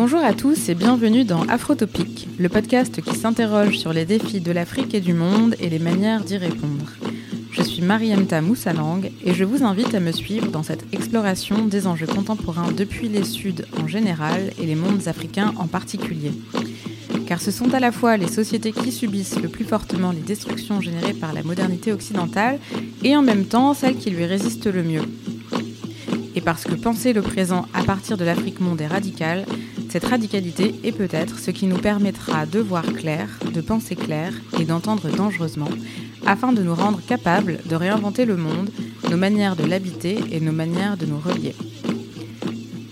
Bonjour à tous et bienvenue dans Afrotopique, le podcast qui s'interroge sur les défis de l'Afrique et du monde et les manières d'y répondre. Je suis Mariemta Moussalang et je vous invite à me suivre dans cette exploration des enjeux contemporains depuis les Suds en général et les mondes africains en particulier. Car ce sont à la fois les sociétés qui subissent le plus fortement les destructions générées par la modernité occidentale et en même temps celles qui lui résistent le mieux. Et parce que penser le présent à partir de l'Afrique monde est radical, cette radicalité est peut-être ce qui nous permettra de voir clair, de penser clair et d'entendre dangereusement, afin de nous rendre capables de réinventer le monde, nos manières de l'habiter et nos manières de nous relier.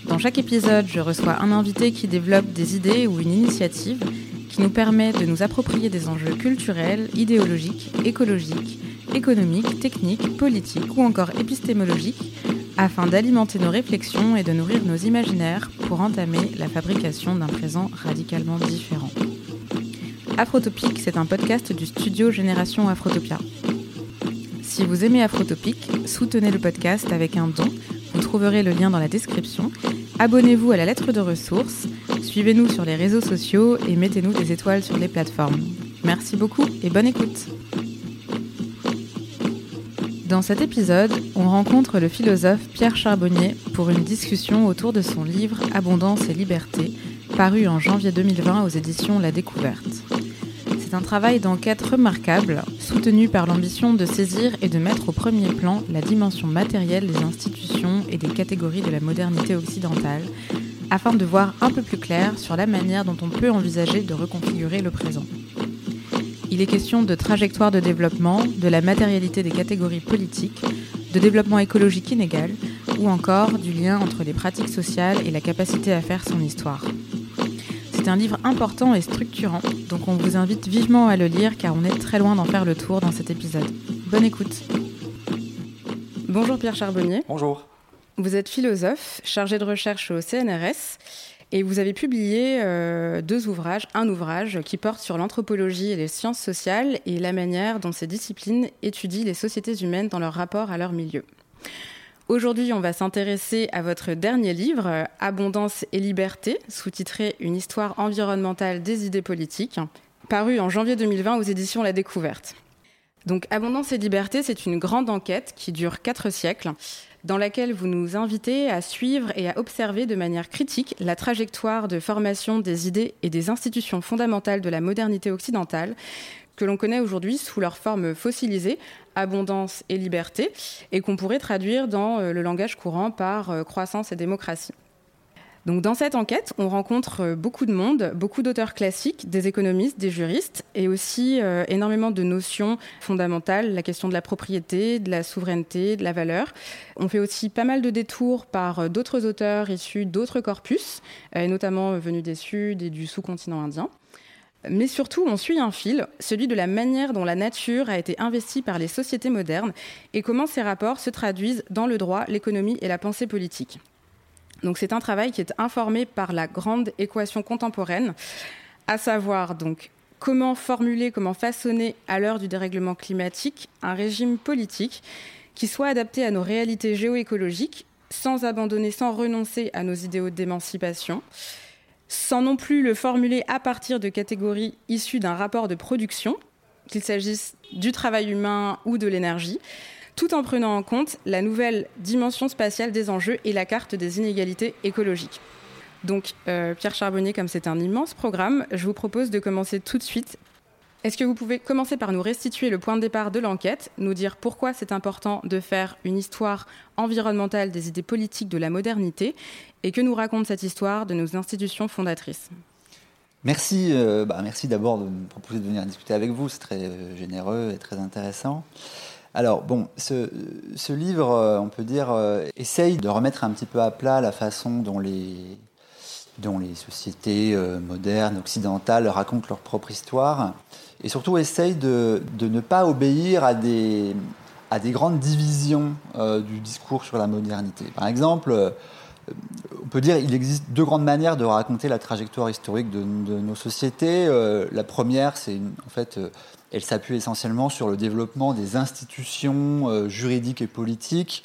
Dans chaque épisode, je reçois un invité qui développe des idées ou une initiative qui nous permet de nous approprier des enjeux culturels, idéologiques, écologiques, économiques, techniques, politiques ou encore épistémologiques afin d'alimenter nos réflexions et de nourrir nos imaginaires pour entamer la fabrication d'un présent radicalement différent. Afrotopique, c'est un podcast du studio Génération Afrotopia. Si vous aimez Afrotopique, soutenez le podcast avec un don. Vous trouverez le lien dans la description. Abonnez-vous à la lettre de ressources, suivez-nous sur les réseaux sociaux et mettez-nous des étoiles sur les plateformes. Merci beaucoup et bonne écoute. Dans cet épisode, on rencontre le philosophe Pierre Charbonnier pour une discussion autour de son livre Abondance et liberté, paru en janvier 2020 aux éditions La Découverte. C'est un travail d'enquête remarquable, soutenu par l'ambition de saisir et de mettre au premier plan la dimension matérielle des institutions et des catégories de la modernité occidentale, afin de voir un peu plus clair sur la manière dont on peut envisager de reconfigurer le présent. Il est question de trajectoire de développement, de la matérialité des catégories politiques, de développement écologique inégal, ou encore du lien entre les pratiques sociales et la capacité à faire son histoire. C'est un livre important et structurant, donc on vous invite vivement à le lire car on est très loin d'en faire le tour dans cet épisode. Bonne écoute. Bonjour Pierre Charbonnier. Bonjour. Vous êtes philosophe, chargé de recherche au CNRS et vous avez publié euh, deux ouvrages, un ouvrage qui porte sur l'anthropologie et les sciences sociales et la manière dont ces disciplines étudient les sociétés humaines dans leur rapport à leur milieu. Aujourd'hui, on va s'intéresser à votre dernier livre, Abondance et liberté, sous-titré Une histoire environnementale des idées politiques, paru en janvier 2020 aux éditions La Découverte. Donc Abondance et liberté, c'est une grande enquête qui dure quatre siècles dans laquelle vous nous invitez à suivre et à observer de manière critique la trajectoire de formation des idées et des institutions fondamentales de la modernité occidentale que l'on connaît aujourd'hui sous leur forme fossilisée, abondance et liberté, et qu'on pourrait traduire dans euh, le langage courant par euh, croissance et démocratie. Donc dans cette enquête, on rencontre euh, beaucoup de monde, beaucoup d'auteurs classiques, des économistes, des juristes, et aussi euh, énormément de notions fondamentales, la question de la propriété, de la souveraineté, de la valeur. On fait aussi pas mal de détours par euh, d'autres auteurs issus d'autres corpus, notamment venus des Sud et du sous-continent indien. Mais surtout, on suit un fil, celui de la manière dont la nature a été investie par les sociétés modernes et comment ces rapports se traduisent dans le droit, l'économie et la pensée politique. Donc c'est un travail qui est informé par la grande équation contemporaine, à savoir comment formuler, comment façonner à l'heure du dérèglement climatique un régime politique qui soit adapté à nos réalités géoécologiques sans abandonner, sans renoncer à nos idéaux d'émancipation, sans non plus le formuler à partir de catégories issues d'un rapport de production, qu'il s'agisse du travail humain ou de l'énergie, tout en prenant en compte la nouvelle dimension spatiale des enjeux et la carte des inégalités écologiques. Donc, euh, Pierre Charbonnier, comme c'est un immense programme, je vous propose de commencer tout de suite. Est-ce que vous pouvez commencer par nous restituer le point de départ de l'enquête, nous dire pourquoi c'est important de faire une histoire environnementale des idées politiques de la modernité et que nous raconte cette histoire de nos institutions fondatrices? Merci, euh, bah, merci d'abord de me proposer de venir discuter avec vous, c'est très euh, généreux et très intéressant. Alors, bon, ce, livre, euh, on peut dire, euh, essaye de remettre un petit peu à plat la façon dont les sociétés modernes, occidentales racontent leur propre histoire, et surtout essayent de, ne pas obéir à des, grandes divisions du discours sur la modernité. Par exemple, on peut dire qu'il existe deux grandes manières de raconter la trajectoire historique de, nos sociétés. Euh, la première, c'est en fait, euh, elle s'appuie essentiellement sur le développement des institutions euh, juridiques et politiques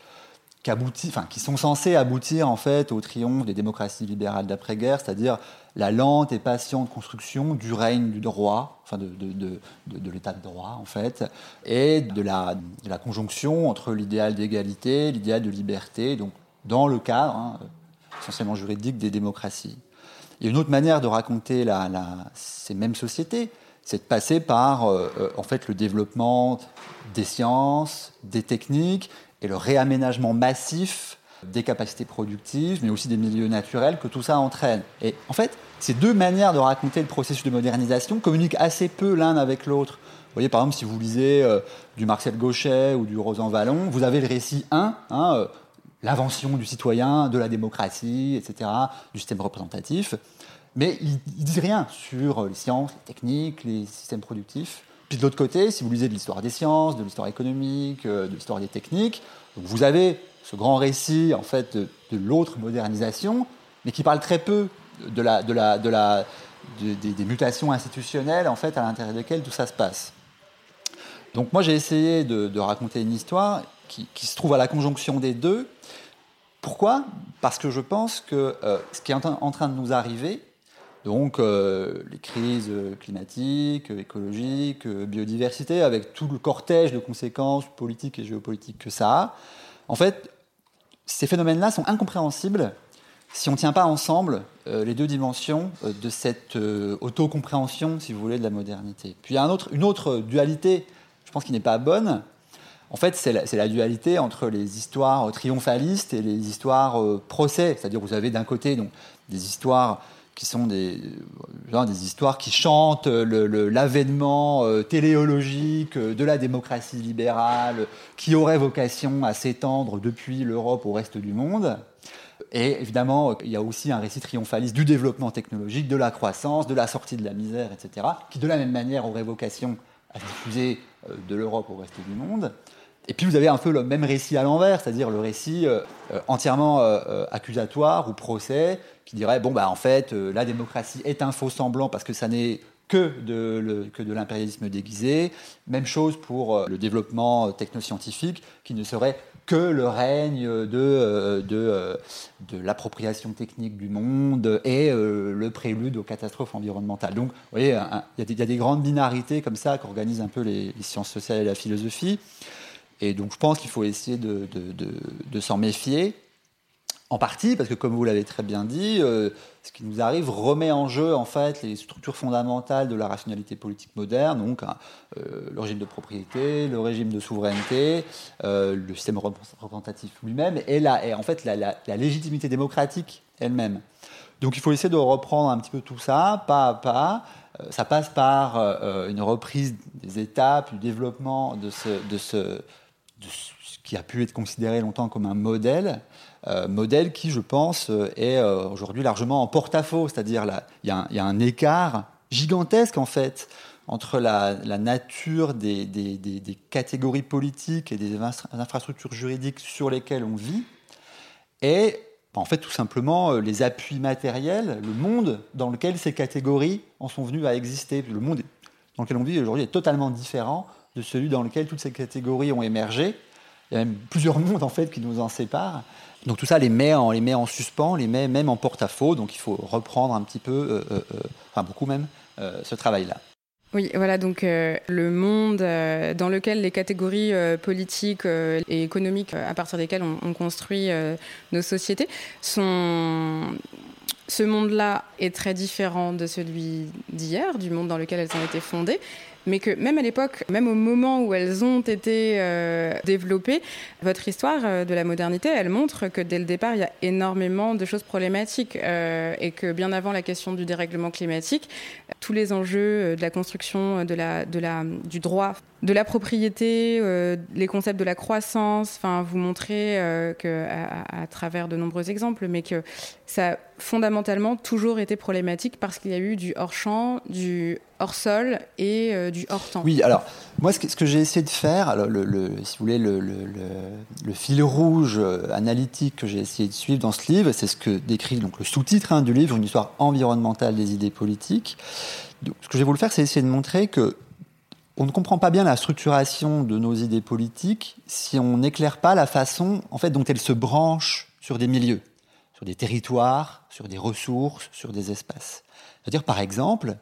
qui, enfin, qui sont censées aboutir en fait au triomphe des démocraties libérales d'après-guerre, c'est-à-dire la lente et patiente construction du règne du droit, enfin de, de, l'état de droit en fait, et de la, conjonction entre l'idéal d'égalité, l'idéal de liberté, donc dans le cadre hein, essentiellement juridique des démocraties. Il y a une autre manière de raconter ces mêmes sociétés, c'est de passer par euh, euh, en fait, le développement des sciences, des techniques et le réaménagement massif des capacités productives, mais aussi des milieux naturels que tout ça entraîne. Et en fait, ces deux manières de raconter le processus de modernisation communiquent assez peu l'un avec l'autre. Vous voyez, par exemple, si vous lisez euh, du Marcel Gauchet ou du Rosan Vallon, vous avez le récit 1, hein, l'invention du citoyen, de la démocratie, etc., du système représentatif. Mais il ne dit rien sur les sciences, les techniques, les systèmes productifs. Puis de l'autre côté, si vous lisez de l'histoire des sciences, de l'histoire économique, euh, de l'histoire des techniques, vous avez ce grand récit en fait de, l'autre modernisation, mais qui parle très peu de la, de la, de la, des, mutations institutionnelles en fait à l'intérieur desquelles tout ça se passe. Donc moi j'ai essayé de, raconter une histoire qui, qui, se trouve à la conjonction des deux, pourquoi? Parce que je pense que euh, ce qui est en, train de nous arriver, donc euh, les crises climatiques, écologiques, biodiversité, avec tout le cortège de conséquences politiques et géopolitiques que ça a, en fait, ces phénomènes-là sont incompréhensibles si on ne tient pas ensemble euh, les deux dimensions de cette autocompréhension, si vous voulez, de la modernité. Puis il y a une autre dualité, je pense, qui n'est pas bonne, en fait, c'est la, dualité entre les histoires triomphalistes et les histoires euh, procès. C'est-à-dire, vous avez d'un côté donc, des histoires qui sont des, euh, des histoires qui chantent l'avènement euh, téléologique de la démocratie libérale, qui aurait vocation à s'étendre depuis l'Europe au reste du monde. Et évidemment, il y a aussi un récit triomphaliste du développement technologique, de la croissance, de la sortie de la misère, etc., qui de la même manière aurait vocation à diffuser de l'Europe au reste du monde. Et puis vous avez un peu le même récit à l'envers, c'est-à-dire le récit euh, euh, entièrement euh, accusatoire ou procès, qui dirait bon bah en fait la démocratie est un faux semblant parce que ça n'est que de, l'impérialisme déguisé. Même chose pour le développement technoscientifique, qui ne serait que le règne de, l'appropriation technique du monde et le prélude aux catastrophes environnementales. Donc, vous voyez, il y, a des grandes binarités comme ça qu'organisent un peu les, sciences sociales et la philosophie. Et donc je pense qu'il faut essayer de, s'en méfier, en partie parce que comme vous l'avez très bien dit, euh, ce qui nous arrive remet en jeu en fait les structures fondamentales de la rationalité politique moderne, donc hein, euh, le régime de propriété, le régime de souveraineté, euh, le système représentatif lui-même et, la, en fait la, légitimité démocratique elle-même. Donc il faut essayer de reprendre un petit peu tout ça, pas à pas. Ça passe par une reprise des étapes, du développement de ce, de ce qui a pu être considéré longtemps comme un modèle, euh, modèle qui, je pense, euh, est euh, aujourd'hui largement en porte-à-faux. C'est-à-dire, il y, a un écart gigantesque, en fait, entre la, nature des, catégories politiques et des infrastructures juridiques sur lesquelles on vit et, en fait, tout simplement, les appuis matériels, le monde dans lequel ces catégories en sont venues à exister. Le monde dans lequel on vit aujourd'hui est totalement différent de celui dans lequel toutes ces catégories ont émergé. Il y a même plusieurs mondes en fait qui nous en séparent. Donc tout ça les met en, suspens, les met même en porte-à-faux. Donc il faut reprendre un petit peu, euh, euh, euh, enfin beaucoup même, ce travail-là. Oui, voilà, donc le monde dans lequel les catégories politiques et économiques à partir desquelles on, on construit nos sociétés sont... Ce monde-là est très différent de celui d'hier, du monde dans lequel elles ont été fondées mais que même à l'époque, même au moment où elles ont été euh, développées, votre histoire euh, de la modernité, elle montre que dès le départ, il y a énormément de choses problématiques euh, et que bien avant la question du dérèglement climatique, tous les enjeux de la construction de la, la, du droit de la propriété, euh, les concepts de la croissance. Enfin, vous montrez euh, à, travers de nombreux exemples, mais que ça a fondamentalement toujours été problématique parce qu'il y a eu du hors champ, du hors sol et euh, du hors temps. Oui, alors moi, ce que, j'ai essayé de faire, le, si vous voulez, le, fil rouge analytique que j'ai essayé de suivre dans ce livre, c'est ce que décrit donc le sous-titre hein, du livre, une histoire environnementale des idées politiques. Ce que j'ai voulu faire, c'est essayer de montrer que on ne comprend pas bien la structuration de nos idées politiques si on n'éclaire pas la façon en fait, dont elles se branchent sur des milieux, sur des territoires, sur des ressources, sur des espaces. C'est-à-dire, par exemple,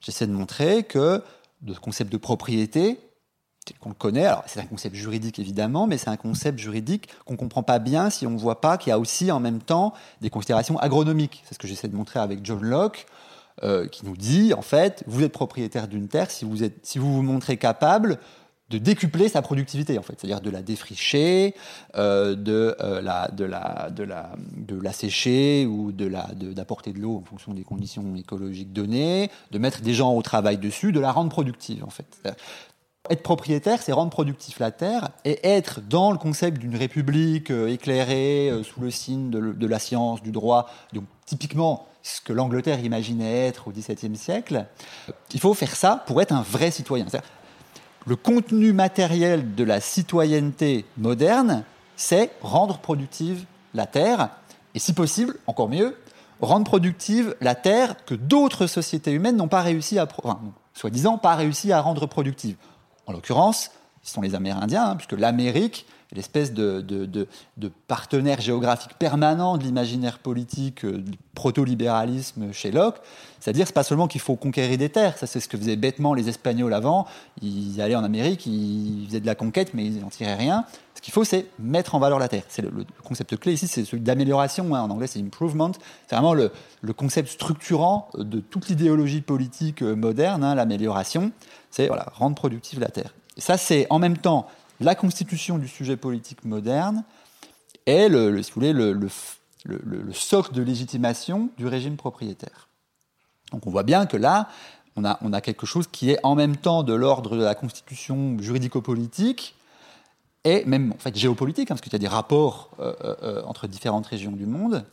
j'essaie de montrer que le concept de propriété, qu'on le connaît, alors c'est un concept juridique évidemment, mais c'est un concept juridique qu'on ne comprend pas bien si on ne voit pas qu'il y a aussi en même temps des considérations agronomiques. C'est ce que j'essaie de montrer avec John Locke. Euh, qui nous dit, en fait, vous êtes propriétaire d'une terre si vous, êtes, si vous vous montrez capable de décupler sa productivité, en fait, c'est-à-dire de la défricher, euh, de, euh, la, de, la, de, la, de la sécher ou de la, d'apporter de, l'eau en fonction des conditions écologiques données, de mettre des gens au travail dessus, de la rendre productive, en fait. Être propriétaire, c'est rendre productif la terre et être dans le concept d'une république éclairée sous le signe de, la science, du droit. Donc, typiquement, ce que l'Angleterre imaginait être au XVIIe siècle. Il faut faire ça pour être un vrai citoyen. Le contenu matériel de la citoyenneté moderne, c'est rendre productive la terre, et si possible, encore mieux, rendre productive la terre que d'autres sociétés humaines n'ont pas réussi à, soi-disant, pas réussi à rendre productive. En l'occurrence, ce sont les Amérindiens, hein, puisque l'Amérique l'espèce de, de, partenaire géographique permanent de l'imaginaire politique euh, du proto-libéralisme chez Locke. C'est-à-dire, c'est pas seulement qu'il faut conquérir des terres, ça c'est ce que faisaient bêtement les Espagnols avant. Ils allaient en Amérique, ils faisaient de la conquête, mais ils n'en tiraient rien. Ce qu'il faut, c'est mettre en valeur la terre. C'est le, concept clé ici, c'est celui d'amélioration. Hein. En anglais, c'est improvement. C'est vraiment le, concept structurant de toute l'idéologie politique euh, moderne, hein, l'amélioration. C'est voilà, rendre productive la terre. Et ça, c'est en même temps la constitution du sujet politique moderne est, le, si vous voulez, le, le, socle de légitimation du régime propriétaire. Donc on voit bien que là, on a, on a quelque chose qui est en même temps de l'ordre de la constitution juridico-politique et même en fait géopolitique, hein, parce qu'il y a des rapports euh, euh, euh, entre différentes régions du monde,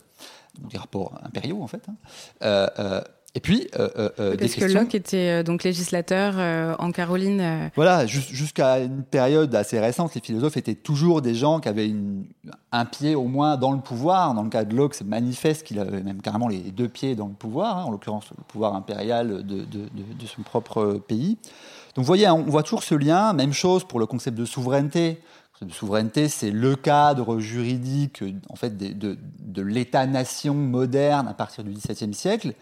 des rapports impériaux en fait. Hein. Et puis, euh, euh, euh Parce que Locke était euh, donc législateur en Caroline. Voilà, jusqu'à une période assez récente, les philosophes étaient toujours des gens qui avaient une, un pied au moins dans le pouvoir. Dans le cas de Locke, c'est manifeste qu'il avait même carrément les deux pieds dans le pouvoir, hein, en l'occurrence le pouvoir impérial de, de, de, son propre pays. Donc vous voyez, on voit toujours ce lien. Même chose pour le concept de souveraineté de souveraineté, c'est le cadre juridique en fait, de, de, l'État-nation moderne à partir du XVIIe siècle,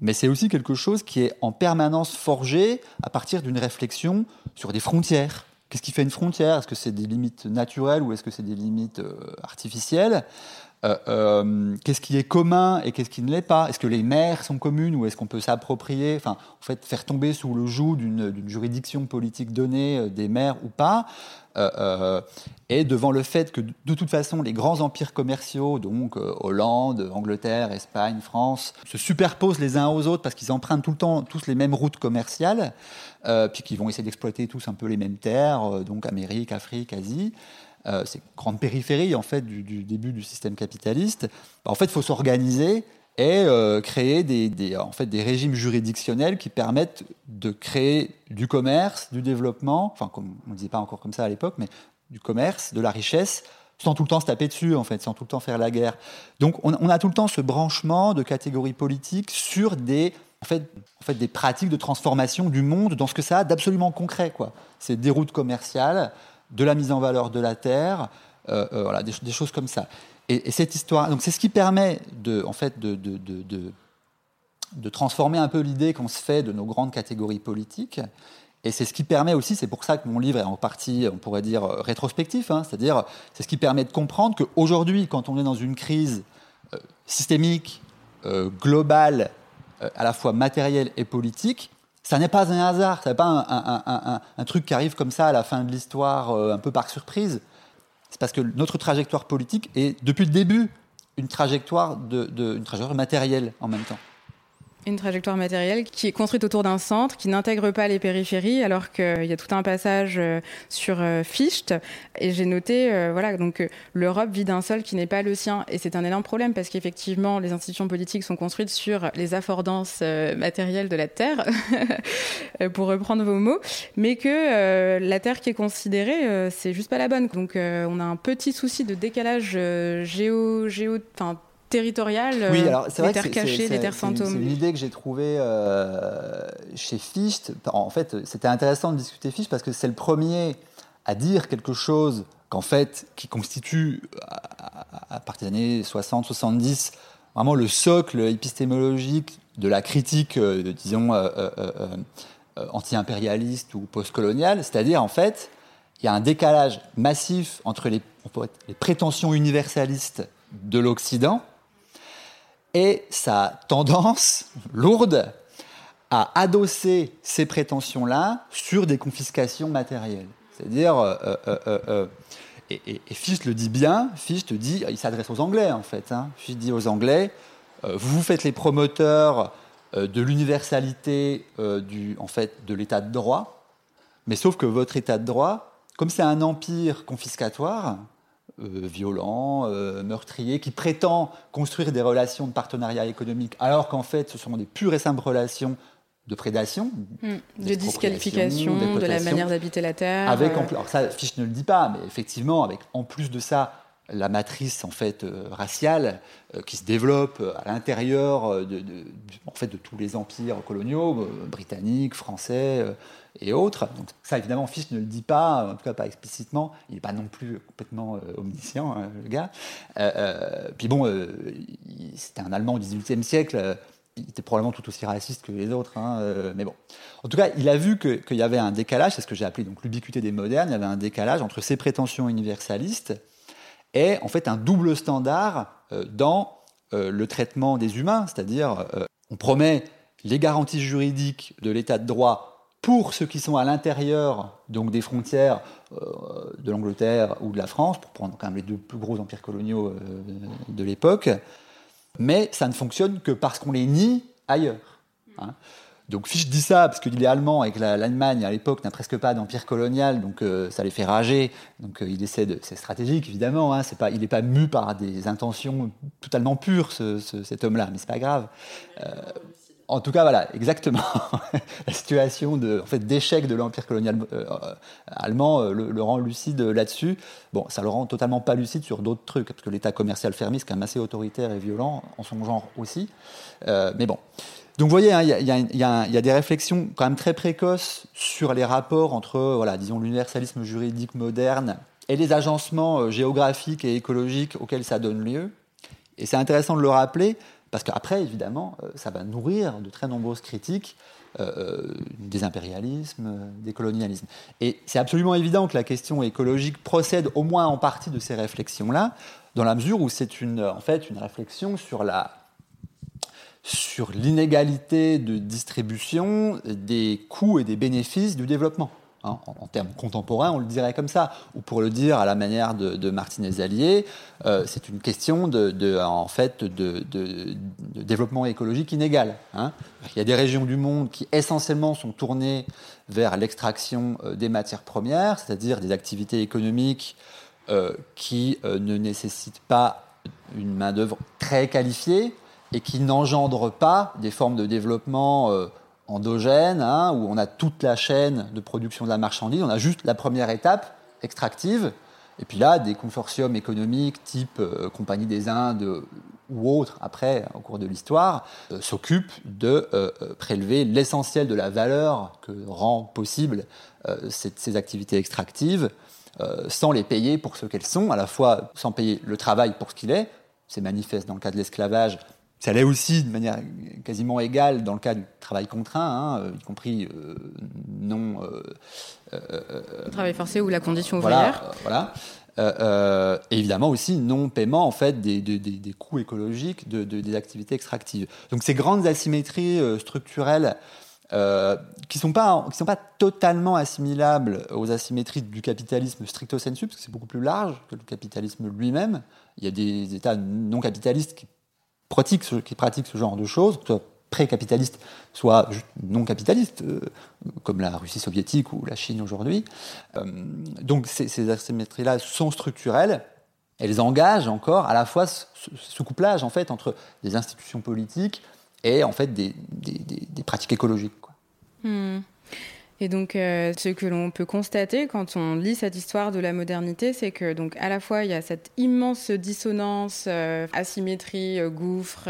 mais c'est aussi quelque chose qui est en permanence forgé à partir d'une réflexion sur des frontières. Qu'est-ce qui fait une frontière? Est-ce que c'est des limites naturelles ou est-ce que c'est des limites euh, artificielles? Euh, euh, qu'est-ce qui est commun et qu'est-ce qui ne l'est pas? Est-ce que les mers sont communes ou est-ce qu'on peut s'approprier, enfin, en fait, faire tomber sous le joug d'une juridiction politique donnée des mers ou pas? Et devant le fait que, de toute façon, les grands empires commerciaux, donc Hollande, Angleterre, Espagne, France, se superposent les uns aux autres parce qu'ils empruntent tout le temps tous les mêmes routes commerciales, puis qu'ils vont essayer d'exploiter tous un peu les mêmes terres, donc Amérique, Afrique, Asie. Euh, ces grandes périphéries en fait du, début du système capitaliste, bah, en fait, il faut s'organiser et euh, créer des, en fait, des régimes juridictionnels qui permettent de créer du commerce, du développement, enfin, comme on ne disait pas encore comme ça à l'époque, mais du commerce, de la richesse, sans tout le temps se taper dessus, en fait, sans tout le temps faire la guerre. Donc, on, on a tout le temps ce branchement de catégories politiques sur des, en fait, en fait, des pratiques de transformation du monde dans ce que ça a d'absolument concret. Quoi. C'est des routes commerciales, de la mise en valeur de la terre, euh, euh, voilà, des, choses comme ça. Et, cette histoire, donc c'est ce qui permet de, en fait, de, transformer un peu l'idée qu'on se fait de nos grandes catégories politiques. Et c'est ce qui permet aussi, c'est pour ça que mon livre est en partie, on pourrait dire, rétrospectif, hein, c'est-à-dire c'est ce qui permet de comprendre qu'aujourd'hui, quand on est dans une crise euh, systémique, globale, à la fois matérielle et politique, ça n'est pas un hasard, ça n'est pas un, truc qui arrive comme ça à la fin de l'histoire, euh, un peu par surprise. C'est parce que notre trajectoire politique est, depuis le début, une trajectoire, de, une trajectoire matérielle en même temps. Une trajectoire matérielle qui est construite autour d'un centre, qui n'intègre pas les périphéries, alors qu'il y a tout un passage euh, sur euh, Fichte. Et j'ai noté, euh, voilà, donc l'Europe vit d'un sol qui n'est pas le sien. Et c'est un énorme problème parce qu'effectivement, les institutions politiques sont construites sur les affordances matérielles de la terre, pour reprendre vos mots, mais que la terre qui est considérée, c'est juste pas la bonne. Donc on a un petit souci de décalage géo, géo, territoriale, oui, alors, les terres cachées, les terres fantômes. C'est une idée que j'ai trouvée euh, chez Fichte. En fait, c'était intéressant de discuter Fichte parce que c'est le premier à dire quelque chose qu'en fait, qui constitue, à, partir des années 60-70, vraiment le socle épistémologique de la critique, euh, disons, euh, anti-impérialiste ou post-coloniale. C'est-à-dire, en fait, il y a un décalage massif entre les, les prétentions universalistes de l'Occident et sa tendance lourde à adosser ces prétentions-là sur des confiscations matérielles. C'est-à-dire, euh, euh, euh, et, et, le dit bien, Fichte dit, il s'adresse aux Anglais en fait, hein. Dit aux Anglais, vous vous faites les promoteurs de l'universalité du, en fait, de l'état de droit, mais sauf que votre état de droit, comme c'est un empire confiscatoire, violent, euh, meurtrier, qui prétend construire des relations de partenariat économique, alors qu'en fait, ce sont des pures et simples relations de prédation, hmm. de disqualification, de la manière d'habiter la terre. Avec, euh. alors ça, Fiche ne le dit pas, mais effectivement, avec en plus de ça la matrice en fait raciale qui se développe à l'intérieur de, en fait de tous les empires coloniaux britanniques, français, et autres. Donc ça, évidemment, Fichte ne le dit pas, en tout cas pas explicitement. Il n'est pas non plus complètement euh, omniscient, hein, le gars. Euh, euh, puis bon, c'était un Allemand au XVIIIe siècle. il était probablement tout aussi raciste que les autres, hein, mais bon. En tout cas, il a vu qu'il y avait un décalage, c'est ce que j'ai appelé l'ubiquité des modernes, il y avait un décalage entre ses prétentions universalistes et en fait un double standard dans le traitement des humains, c'est-à-dire on promet les garanties juridiques de l'état de droit pour ceux qui sont à l'intérieur donc des frontières euh, de l'Angleterre ou de la France, pour prendre quand même les deux plus gros empires coloniaux euh, de l'époque, mais ça ne fonctionne que parce qu'on les nie ailleurs. Hein. Donc Fichte dit ça parce qu'il est allemand et que l'Allemagne à l'époque n'a presque pas d'empire colonial, donc euh, ça les fait rager. Donc il essaie de, c'est stratégique évidemment. Hein, c'est pas, il n'est pas mu par des intentions totalement pures cet homme-là, mais c'est pas grave. En tout cas, voilà, exactement. la situation de, en fait, d'échec de l'empire colonial euh, allemand euh, le, rend lucide là-dessus. Bon, ça le rend totalement pas lucide sur d'autres trucs, parce que l'État commercial fermiste, quand même assez autoritaire et violent, en son genre aussi. Euh, mais bon. Donc, vous voyez, il y, a des réflexions quand même très précoces sur les rapports entre, voilà, disons, l'universalisme juridique moderne et les agencements géographiques et écologiques auxquels ça donne lieu. Et c'est intéressant de le rappeler parce qu'après, évidemment, euh, ça va nourrir de très nombreuses critiques euh, euh, des impérialismes, des colonialismes. Et c'est absolument évident que la question écologique procède au moins en partie de ces réflexions-là, dans la mesure où c'est une, en fait une réflexion sur la sur l'inégalité de distribution des coûts et des bénéfices du développement. Hein, en, termes contemporains, on le dirait comme ça. Ou pour le dire à la manière de, Martinez Allier, euh, c'est une question de, en fait, de, développement écologique inégal. Hein. Il y a des régions du monde qui essentiellement sont tournées vers l'extraction euh, des matières premières, c'est-à-dire des activités économiques euh, qui ne nécessitent pas une main-d'œuvre très qualifiée et qui n'engendrent pas des formes de développement endogène, hein, où on a toute la chaîne de production de la marchandise, on a juste la première étape extractive, et puis là, des consortiums économiques type euh, Compagnie des Indes euh, ou autres, après, au cours de l'histoire, euh, s'occupent de prélever l'essentiel de la valeur que rend possible ces, activités extractives, sans les payer pour ce qu'elles sont, à la fois sans payer le travail pour ce qu'il est, c'est manifeste dans le cas de l'esclavage, ça l'est aussi de manière quasiment égale dans le cas du travail contraint, hein, y compris euh, non. Euh, euh, travail forcé ou la condition ouvrière. Voilà. voilà. évidemment aussi non paiement en fait des, des, des coûts écologiques de, des activités extractives. Donc ces grandes asymétries structurelles qui ne sont, pas, qui sont pas totalement assimilables aux asymétries du capitalisme stricto sensu, parce que c'est beaucoup plus large que le capitalisme lui-même. Il y a des États non capitalistes qui pratiquent qui pratiquent ce genre de choses, pré-capitalistes, soit non capitalistes, euh, comme la Russie soviétique ou la Chine aujourd'hui. Euh, donc ces, asymétries-là sont structurelles. Elles engagent encore à la fois ce, couplage en fait entre des institutions politiques et en fait des, pratiques écologiques. Hmm. Et donc, euh, ce que l'on peut constater quand on lit cette histoire de la modernité, c'est que donc à la fois il y a cette immense dissonance, euh, asymétrie, euh, gouffre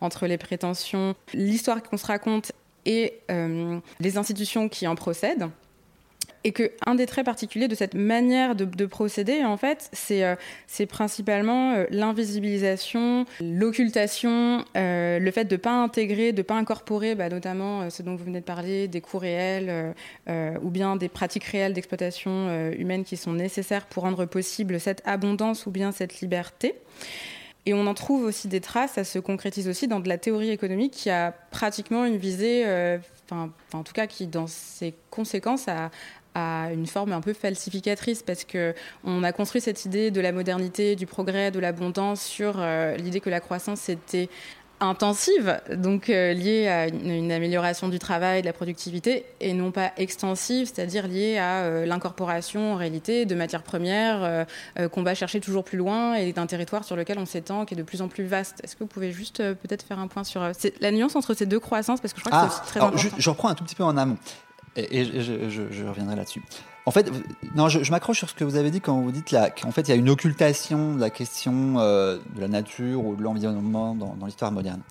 entre les prétentions, l'histoire qu'on se raconte et les institutions qui en procèdent et que un des traits particuliers de cette manière de, de procéder, en fait, c'est euh, principalement euh, l'invisibilisation, l'occultation, euh, le fait de ne pas intégrer, de ne pas incorporer, bah, notamment ce dont vous venez de parler, des coûts réels ou bien des pratiques réelles d'exploitation humaine qui sont nécessaires pour rendre possible cette abondance ou bien cette liberté. Et on en trouve aussi des traces, ça se concrétise aussi dans de la théorie économique qui a pratiquement une visée, enfin, en tout cas qui dans ses conséquences a, à une forme un peu falsificatrice parce que on a construit cette idée de la modernité, du progrès, de l'abondance sur euh, l'idée que la croissance était intensive, donc euh, liée à une, une, amélioration du travail, de la productivité, et non pas extensive, c'est-à-dire liée à euh, l'incorporation en réalité de matières premières euh, qu'on va chercher toujours plus loin et d'un territoire sur lequel on s'étend qui est de plus en plus vaste. Est-ce que vous pouvez juste peut-être faire un point sur la nuance entre ces deux croissances parce que je crois ah, que c'est aussi très alors, important. Je, je, reprends un tout petit peu en amont et, je, reviendrai là-dessus. En fait, non, je, m'accroche sur ce que vous avez dit quand vous dites qu'en fait, il y a une occultation de la question euh, de la nature ou de l'environnement dans, l'histoire moderne.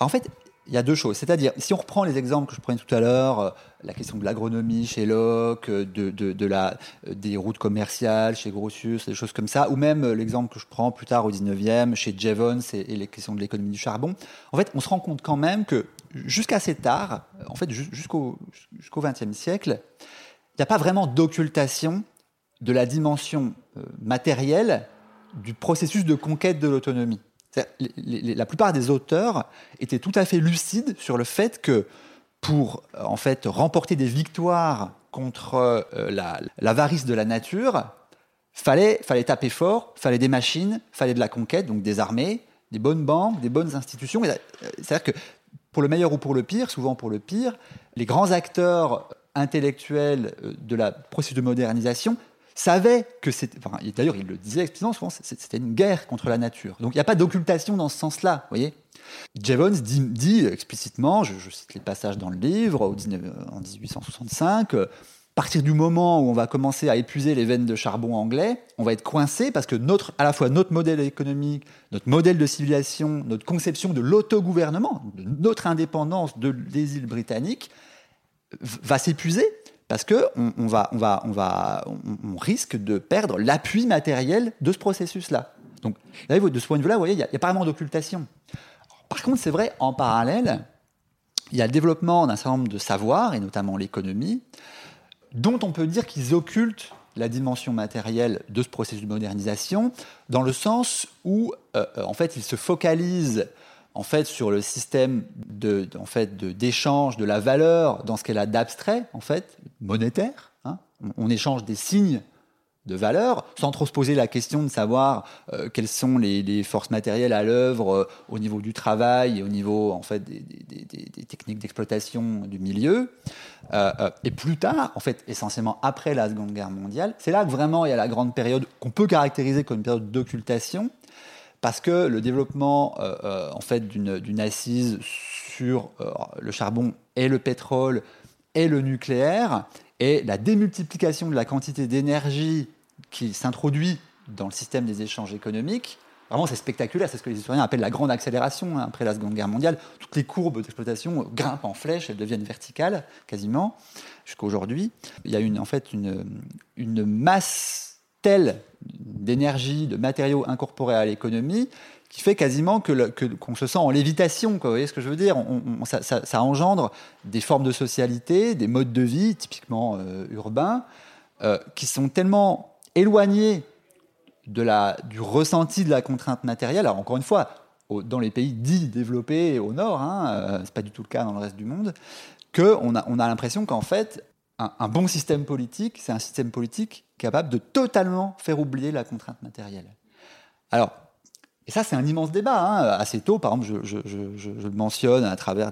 En fait, il y a deux choses. C'est-à-dire, si on reprend les exemples que je prenais tout à l'heure, euh, la question de l'agronomie chez Locke, euh, de, la, des routes commerciales chez Grotius, des choses comme ça, ou même l'exemple que je prends plus tard au 19e chez Jevons et, et les questions de l'économie du charbon, en fait, on se rend compte quand même que jusqu'à assez tard, en fait, jusqu'au jusqu'au XXe siècle, il n'y a pas vraiment d'occultation de la dimension euh, matérielle du processus de conquête de l'autonomie. La plupart des auteurs étaient tout à fait lucides sur le fait que pour en fait remporter des victoires contre euh, l'avarice la, de la nature, fallait fallait taper fort, fallait des machines, fallait de la conquête, donc des armées, des bonnes banques, des bonnes institutions. Euh, c'est-à-dire que pour le meilleur ou pour le pire, souvent pour le pire, les grands acteurs intellectuels euh, de la processus de modernisation savaient que c'était. D'ailleurs, il le disait explicitement, souvent, c'était une guerre contre la nature. Donc il n'y a pas d'occultation dans ce sens-là, vous voyez Jevons dit, explicitement, je, cite les passages dans le livre, au 19, en 1865, euh, à partir du moment où on va commencer à épuiser les veines de charbon anglais, on va être coincé parce que notre, à la fois notre modèle économique, notre modèle de civilisation, notre conception de l'autogouvernement, notre indépendance de, des îles britanniques, va s'épuiser parce que on, va, on, va, on, va, on risque de perdre l'appui matériel de ce processus-là. Donc, là, de ce point de vue-là, vous voyez, il n'y a, a, pas vraiment d'occultation. Par contre, c'est vrai, en parallèle, il y a le développement d'un certain nombre de savoirs, et notamment l'économie, dont on peut dire qu'ils occultent la dimension matérielle de ce processus de modernisation, dans le sens où, euh, en fait, ils se focalisent en fait sur le système de, en fait d'échange de, de, la valeur dans ce qu'elle a d'abstrait en fait monétaire. Hein. On, échange des signes de valeur sans trop se poser la question de savoir euh, quelles sont les, forces matérielles à l'œuvre euh, au niveau du travail et au niveau en fait des, techniques d'exploitation du milieu. Euh, et plus tard, en fait, essentiellement après la Seconde Guerre mondiale, c'est là que vraiment il y a la grande période qu'on peut caractériser comme une période d'occultation parce que le développement en fait d'une assise sur le charbon et le pétrole et le nucléaire et la démultiplication de la quantité d'énergie qui s'introduit dans le système des échanges économiques, vraiment c'est spectaculaire, c'est ce que les historiens appellent la grande accélération hein, après la Seconde Guerre mondiale. Toutes les courbes d'exploitation grimpent en flèche, elles deviennent verticales quasiment jusqu'à aujourd'hui. Il y a une, en fait une, une masse telle d'énergie, de matériaux incorporés à l'économie, qui fait quasiment que qu'on qu se sent en lévitation. Quoi. Vous voyez ce que je veux dire? On, ça, engendre des formes de socialité, des modes de vie, typiquement euh, urbains, euh, qui sont tellement éloignés de la, du ressenti de la contrainte matérielle. Alors encore une fois, dans les pays dits développés au nord, hein, euh, c'est pas du tout le cas dans le reste du monde, qu'on a, on a l'impression qu'en fait, un, bon système politique, c'est un système politique capable de totalement faire oublier la contrainte matérielle. Alors, Et ça, c'est un immense débat. Hein. Assez tôt, par exemple, je, le mentionne à travers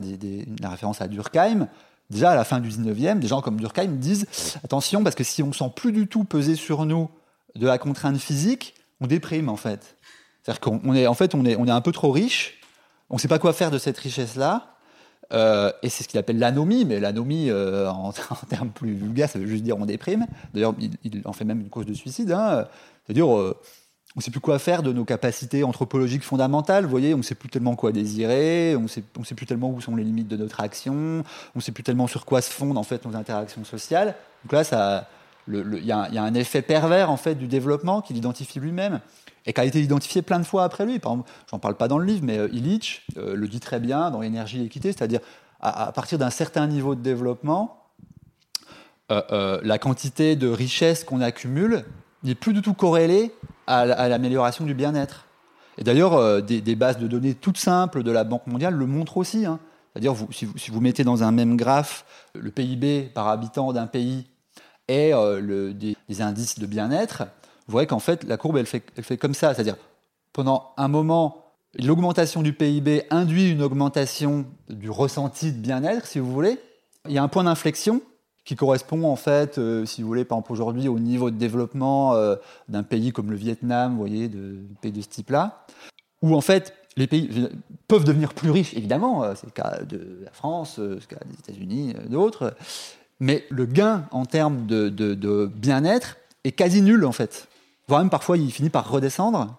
la référence à Durkheim. Déjà, à la fin du 19e, des gens comme Durkheim disent attention, parce que si on ne sent plus du tout peser sur nous de la contrainte physique, on déprime en fait. C'est-à-dire qu'on est, en fait, on est, on est un peu trop riche, on ne sait pas quoi faire de cette richesse-là, euh, et c'est ce qu'il appelle l'anomie, mais l'anomie, euh, en, termes plus vulgaires, ça veut juste dire on déprime. D'ailleurs, il, en fait même une cause de suicide. Hein. C'est-à-dire, euh, on ne sait plus quoi faire de nos capacités anthropologiques fondamentales. Vous voyez, on ne sait plus tellement quoi désirer, on ne sait, on sait plus tellement où sont les limites de notre action, on ne sait plus tellement sur quoi se fondent en fait nos interactions sociales. Donc là, il y, a un effet pervers en fait du développement qu'il identifie lui-même et qui a été identifié plein de fois après lui. Par exemple, j'en parle pas dans le livre, mais euh, Illich euh, le dit très bien dans Énergie et équité, c'est-à-dire à, partir d'un certain niveau de développement, euh, la quantité de richesse qu'on accumule n'est plus du tout corrélée à, l'amélioration du bien-être. Et d'ailleurs, des, bases de données toutes simples de la Banque mondiale le montrent aussi. Hein. C'est-à-dire, si, vous, mettez dans un même graphe le PIB par habitant d'un pays et des, indices de bien-être, vous voyez qu'en fait, la courbe, elle fait comme ça. C'est-à-dire, pendant un moment, l'augmentation du PIB induit une augmentation du ressenti de bien-être, si vous voulez. Il y a un point d'inflexion qui correspond, en fait, euh, si vous voulez, par exemple, aujourd'hui, au niveau de développement euh, d'un pays comme le Vietnam, vous voyez, de, pays de ce type-là, où, en fait, les pays peuvent devenir plus riches, évidemment, euh, c'est le cas de la France, c'est le cas des États-Unis, d'autres, mais le gain en termes de, bien-être est quasi nul, en fait voire même parfois il finit par redescendre,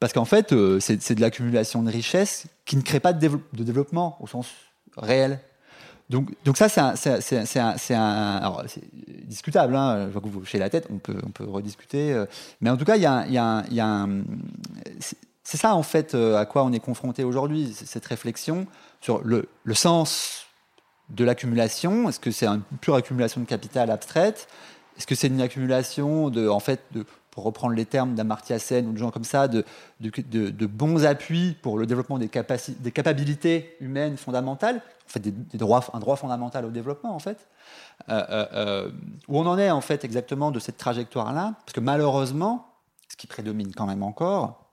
parce qu'en fait, euh, c'est de l'accumulation de richesses qui ne crée pas de, développement au sens réel. Donc, donc ça, c'est un, discutable. Hein, je vois que vous chez la tête, on peut, on peut rediscuter. Euh, mais en tout cas, il y a, y a, y a un, c'est ça en fait euh, à quoi on est confronté aujourd'hui, cette réflexion sur le, le sens de l'accumulation. Est-ce que c'est une pure accumulation de capital abstraite? Est-ce que c'est une accumulation de, en fait, de pour reprendre les termes d'Amartya Sen ou de gens comme ça, de, de, bons appuis pour le développement des, des capacités humaines fondamentales, en fait, des, droits, un droit fondamental au développement, en fait. Euh, euh, euh, où on en est, en fait, exactement de cette trajectoire-là, parce que malheureusement, ce qui prédomine quand même encore,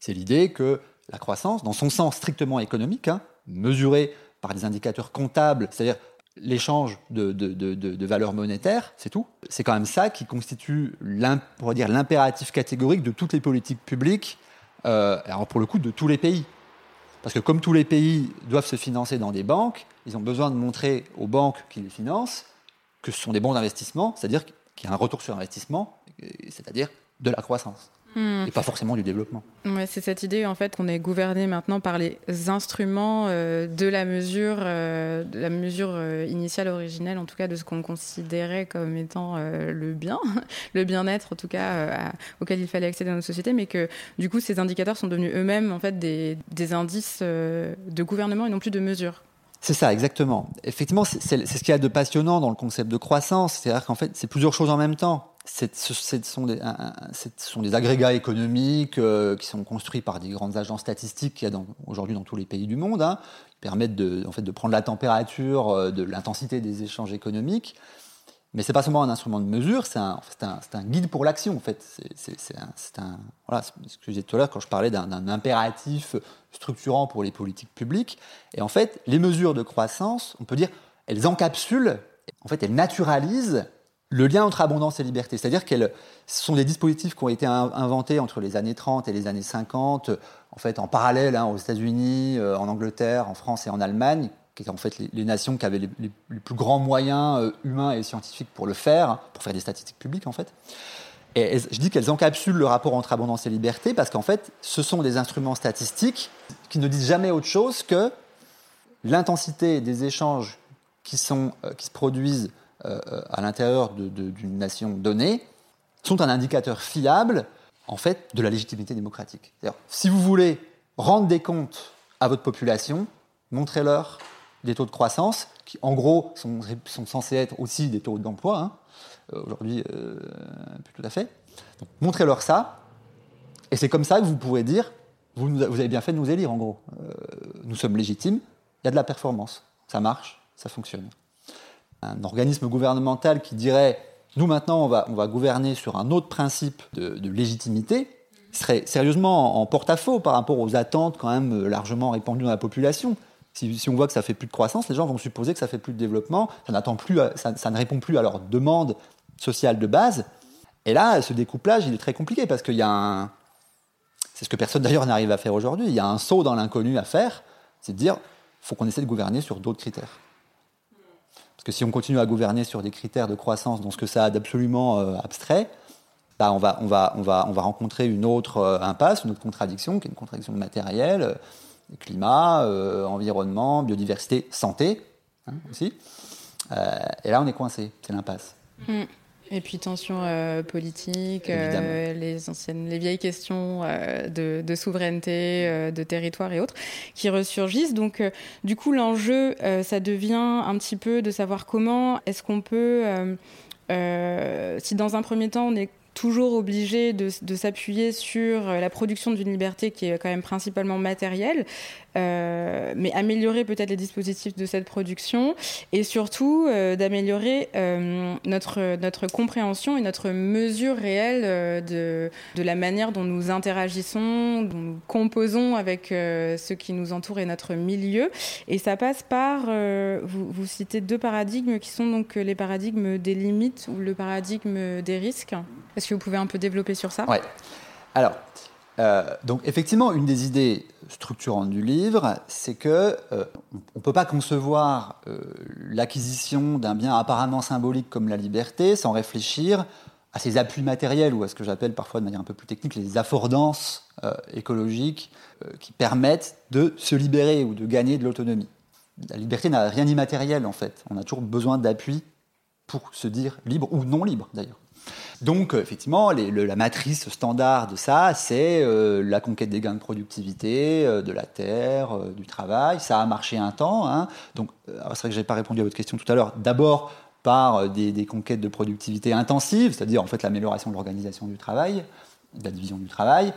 c'est l'idée que la croissance, dans son sens strictement économique, hein, mesurée par des indicateurs comptables, c'est-à-dire l'échange de, de, de, valeurs monétaires, c'est tout. C'est quand même ça qui constitue l'impératif catégorique de toutes les politiques publiques, euh, alors pour le coup de tous les pays. Parce que comme tous les pays doivent se financer dans des banques, ils ont besoin de montrer aux banques qui les financent que ce sont des bons investissements, c'est-à-dire qu'il y a un retour sur investissement, c'est-à-dire de la croissance. Hmm. et pas forcément du développement. Ouais, c'est cette idée en fait qu'on est gouverné maintenant par les instruments euh, de la mesure, euh, de la mesure euh, initiale originelle, en tout cas de ce qu'on considérait comme étant le bien, le bien-être en tout cas auquel il fallait accéder dans nos sociétés, mais que du coup ces indicateurs sont devenus eux-mêmes en fait des, des indices de gouvernement et non plus de mesure. C'est ça, exactement. Effectivement, c'est ce qu'il y a de passionnant dans le concept de croissance, c'est-à-dire qu'en fait, c'est plusieurs choses en même temps ce sont, des, agrégats économiques euh, qui sont construits par des grandes agences statistiques qu'il y a aujourd'hui dans tous les pays du monde, hein, qui permettent de, prendre la température euh, de l'intensité des échanges économiques. Mais c'est pas seulement un instrument de mesure, c'est un, guide pour l'action en fait. C'est un, voilà, ce que je disais tout à l'heure quand je parlais d'un impératif structurant pour les politiques publiques. Et en fait, les mesures de croissance, on peut dire, elles encapsulent, en fait, elles naturalisent le lien entre abondance et liberté. C'est-à-dire que ce sont des dispositifs qui ont été inventés entre les années 30 et les années 50, en fait en parallèle hein, aux États-Unis, euh, en Angleterre, en France et en Allemagne, qui étaient en fait les, nations qui avaient les, plus grands moyens euh, humains et scientifiques pour le faire, pour faire des statistiques publiques en fait. Et je dis qu'elles encapsulent le rapport entre abondance et liberté parce qu'en fait, ce sont des instruments statistiques qui ne disent jamais autre chose que l'intensité des échanges qui, sont, euh, qui se produisent à l'intérieur d'une nation donnée sont un indicateur fiable en fait de la légitimité démocratique. Si vous voulez rendre des comptes à votre population, montrez-leur des taux de croissance qui, en gros, sont, censés être aussi des taux d'emploi. Hein. Euh, aujourd'hui, euh, plus tout à fait. Montrez-leur ça, et c'est comme ça que vous pourrez dire vous, avez bien fait de nous élire, en gros. nous sommes légitimes, il y a de la performance, ça marche, ça fonctionne un organisme gouvernemental qui dirait nous maintenant on va, gouverner sur un autre principe de, légitimité, serait sérieusement en porte-à-faux par rapport aux attentes quand même largement répandues dans la population. Si, on voit que ça fait plus de croissance, les gens vont supposer que ça fait plus de développement, ça, n'attend plus ça, ne répond plus à leurs demandes sociales de base. Et là, ce découplage, il est très compliqué parce qu'il y a un... C'est ce que personne d'ailleurs n'arrive à faire aujourd'hui. Il y a un saut dans l'inconnu à faire, c'est de dire, faut qu'on essaie de gouverner sur d'autres critères. Que si on continue à gouverner sur des critères de croissance dans ce que ça a d'absolument euh, abstrait, bah on, va, on, va, on, va, on va rencontrer une autre euh, impasse, une autre contradiction, qui est une contradiction matérielle, euh, climat, environnement, biodiversité, santé hein, aussi. et là, on est coincé, c'est l'impasse. Mm. Et puis tensions euh, politiques, euh, les anciennes, les vieilles questions euh, de, souveraineté, de territoire et autres qui ressurgissent. Donc, du coup, l'enjeu, ça devient un petit peu de savoir comment est-ce qu'on peut, si dans un premier temps on est toujours obligé de, s'appuyer sur la production d'une liberté qui est quand même principalement matérielle, euh, mais améliorer peut-être les dispositifs de cette production et surtout euh, d'améliorer euh, notre, notre compréhension et notre mesure réelle de, de la manière dont nous interagissons, dont nous composons avec ce qui nous entoure et notre milieu. Et ça passe par, vous, vous, citez deux paradigmes qui sont donc les paradigmes des limites ou le paradigme des risques. Que vous pouvez un peu développer sur ça Oui. Alors, euh, donc effectivement, une des idées structurantes du livre, c'est que euh, on ne peut pas concevoir euh, l'acquisition d'un bien apparemment symbolique comme la liberté sans réfléchir à ses appuis matériels ou à ce que j'appelle parfois de manière un peu plus technique les affordances écologiques qui permettent de se libérer ou de gagner de l'autonomie. La liberté n'a rien d'immatériel en fait. On a toujours besoin d'appui pour se dire libre ou non libre d'ailleurs. Donc, euh, effectivement, la matrice standard de ça, c'est euh, la conquête des gains de productivité, euh, de la terre, du travail. Ça a marché un temps. Hein. Donc, c'est vrai que je n'ai pas répondu à votre question tout à l'heure. D'abord, par des, conquêtes de productivité intensives, c'est-à-dire en fait l'amélioration de l'organisation du travail, de la division du travail.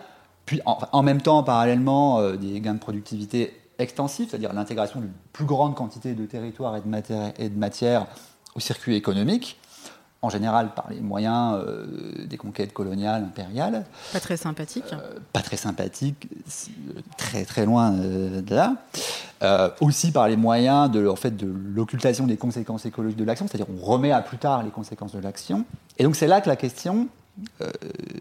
Puis, en, même temps, parallèlement, des gains de productivité extensifs, c'est-à-dire l'intégration d'une plus grande quantité de territoire et et de matière au circuit économique en général par les moyens euh, des conquêtes coloniales, impériales. Pas très sympathique. Euh, pas très sympathique, très très loin euh, de là. aussi par les moyens de, en fait, de l'occultation des conséquences écologiques de l'action, c'est-à-dire on remet à plus tard les conséquences de l'action. Et donc c'est là que la question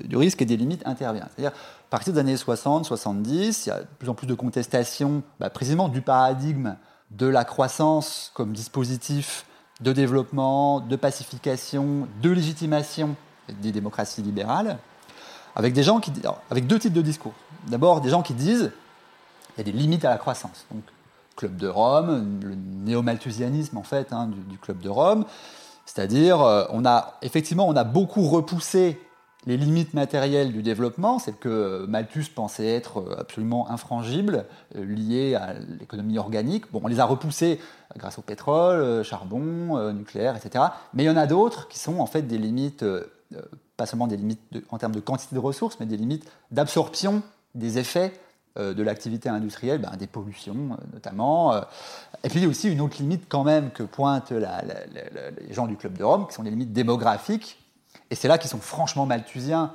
du risque et des limites intervient. C'est-à-dire, à partir des années 60, 70, il y a de plus en plus de contestations, bah, précisément du paradigme de la croissance comme dispositif de développement, de pacification, de légitimation des démocraties libérales, avec, des gens qui, avec deux types de discours. D'abord, des gens qui disent il y a des limites à la croissance. Donc, Club de Rome, le néo-malthusianisme en fait hein, du, Club de Rome, c'est-à-dire euh, on a effectivement on a beaucoup repoussé les limites matérielles du développement, celles que Malthus pensait être absolument infrangibles, euh, liées à l'économie organique. Bon, on les a repoussées grâce au pétrole, euh, charbon, euh, nucléaire, etc. Mais il y en a d'autres qui sont en fait des limites, pas seulement des limites en termes de quantité de ressources, mais des limites d'absorption des effets de l'activité industrielle, ben, des pollutions notamment. Et puis il y a aussi une autre limite quand même que pointent les gens du Club de Rome, qui sont les limites démographiques et c'est là qu'ils sont franchement malthusiens,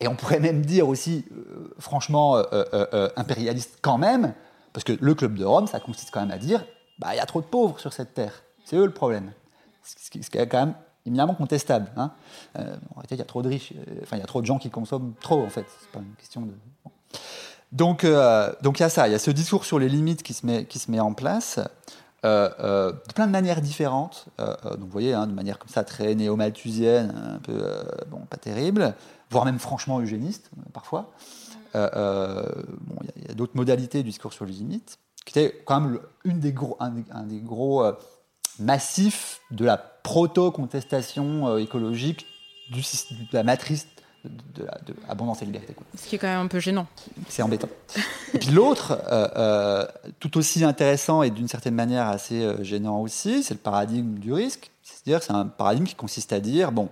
et on pourrait même dire aussi euh, franchement euh, euh, impérialistes quand même, parce que le Club de Rome, ça consiste quand même à dire, bah il y a trop de pauvres sur cette terre, c'est eux le problème. Ce qui est quand même éminemment contestable. Hein. en réalité, il y a trop de riches, enfin il y a trop de gens qui consomment trop en fait, c'est pas une question de... Donc, donc il y a ça, il y a ce discours sur les limites qui se met, qui se met en place. Euh, euh, de plein de manières différentes. Euh, donc vous voyez, hein, de manière comme ça très néo-malthusienne, un peu bon, pas terrible, voire même franchement eugéniste parfois. Il y a, d'autres modalités du discours sur les limites, qui était quand même une des gros, un, des, gros massifs de la proto-contestation écologique du, de la matrice de, de, abondance et liberté. Ce qui est quand même un peu gênant. C'est embêtant. et puis l'autre, euh, euh, tout aussi intéressant et d'une certaine manière assez euh, gênant aussi, c'est le paradigme du risque. C'est-à-dire c'est un paradigme qui consiste à dire, bon,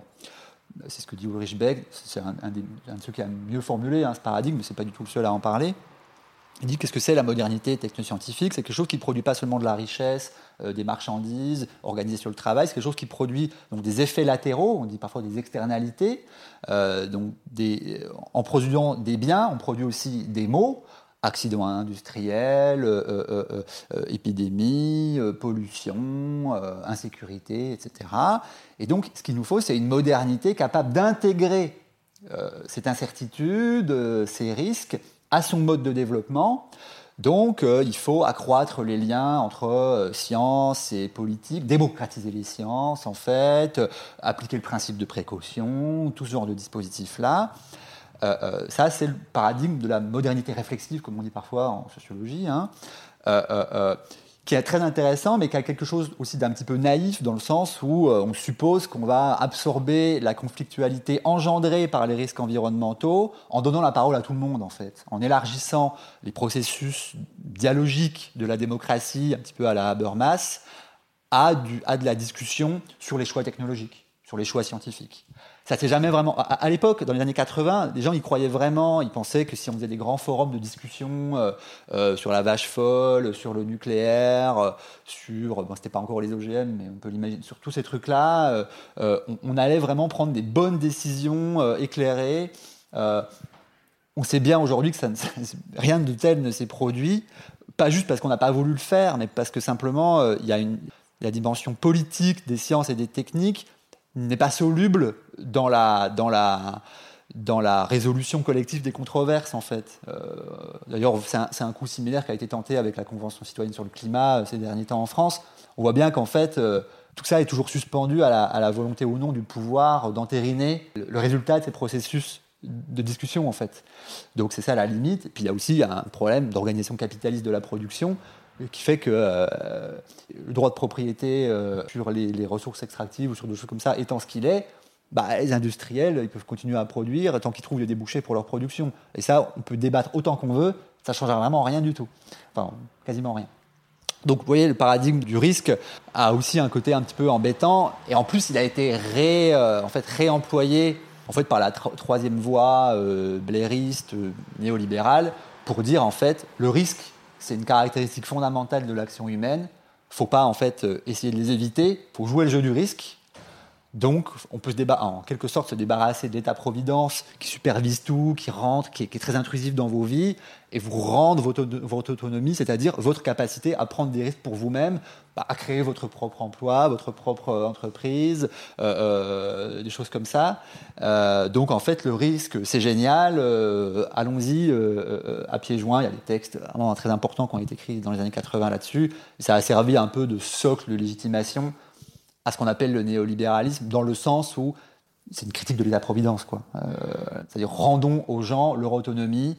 c'est ce que dit Ulrich Beck, c'est un, de ceux qui a mieux formulé hein, ce paradigme, mais ce n'est pas du tout le seul à en parler. Il dit qu'est-ce que c'est la modernité technoscientifique? C'est quelque chose qui ne produit pas seulement de la richesse, euh, des marchandises organisées sur le travail, c'est quelque chose qui produit donc, des effets latéraux, on dit parfois des externalités. Euh, donc des, en produisant des biens, on produit aussi des maux accidents industriels, euh, épidémies, pollution, insécurité, etc. Et donc, ce qu'il nous faut, c'est une modernité capable d'intégrer cette incertitude, ces risques, à son mode de développement. Donc, euh, il faut accroître les liens entre euh, science et politique, démocratiser les sciences, en fait, euh, appliquer le principe de précaution, tout ce genre de dispositifs-là. ça, c'est le paradigme de la modernité réflexive, comme on dit parfois en sociologie. Hein qui est très intéressant, mais qui a quelque chose aussi d'un petit peu naïf, dans le sens où euh, on suppose qu'on va absorber la conflictualité engendrée par les risques environnementaux en donnant la parole à tout le monde, en fait, en élargissant les processus dialogiques de la démocratie, un petit peu à la Habermas, à, à de la discussion sur les choix technologiques, sur les choix scientifiques ça s'est jamais vraiment. À, l'époque, dans les années 80, les gens y croyaient vraiment. Ils pensaient que si on faisait des grands forums de discussion euh, euh, sur la vache folle, sur le nucléaire, euh, sur. Bon, c'était pas encore les OGM, mais on peut l'imaginer. Sur tous ces trucs-là, on, allait vraiment prendre des bonnes décisions éclairées. on sait bien aujourd'hui que rien de tel ne s'est produit. Pas juste parce qu'on n'a pas voulu le faire, mais parce que simplement, il y a une. La dimension politique des sciences et des techniques n'est pas soluble dans la, dans la, dans la résolution collective des controverses, en fait. Euh, d'ailleurs, c'est un, coup similaire qui a été tenté avec la Convention citoyenne sur le climat euh, ces derniers temps en France. On voit bien qu'en fait, euh, tout ça est toujours suspendu à la, volonté ou non du pouvoir d'entériner le résultat de ces processus de discussion, en fait. Donc c'est ça la limite. Et puis il y a aussi un problème d'organisation capitaliste de la production qui fait que le droit de propriété sur les, les, ressources extractives ou sur des choses comme ça étant ce qu'il est, bah, les industriels, ils peuvent continuer à produire tant qu'ils trouvent des débouchés pour leur production. Et ça, on peut débattre autant qu'on veut, ça ne changera vraiment rien du tout. Enfin, quasiment rien. Donc, vous voyez, le paradigme du risque a aussi un côté un petit peu embêtant. Et en plus, il a été ré, euh, en fait, réemployé en fait, par la troisième voie euh, blairiste, euh, néolibérale, pour dire, en fait, le risque, c'est une caractéristique fondamentale de l'action humaine. Faut pas, en fait, essayer de les éviter. Il faut jouer le jeu du risque donc, on peut se en quelque sorte se débarrasser de l'État-providence qui supervise tout, qui rentre, qui est, très intrusif dans vos vies, et vous rendre votre, autonomie, c'est-à-dire votre capacité à prendre des risques pour vous-même, bah, à créer votre propre emploi, votre propre entreprise, euh, euh, des choses comme ça. Euh, donc, en fait, le risque, c'est génial. Allons-y à pieds joints. Il y a des textes vraiment très importants qui ont été écrits dans les années 80 là-dessus. Ça a servi un peu de socle de légitimation à ce qu'on appelle le néolibéralisme, dans le sens où c'est une critique de l'État-providence. Euh, c'est-à-dire rendons aux gens leur autonomie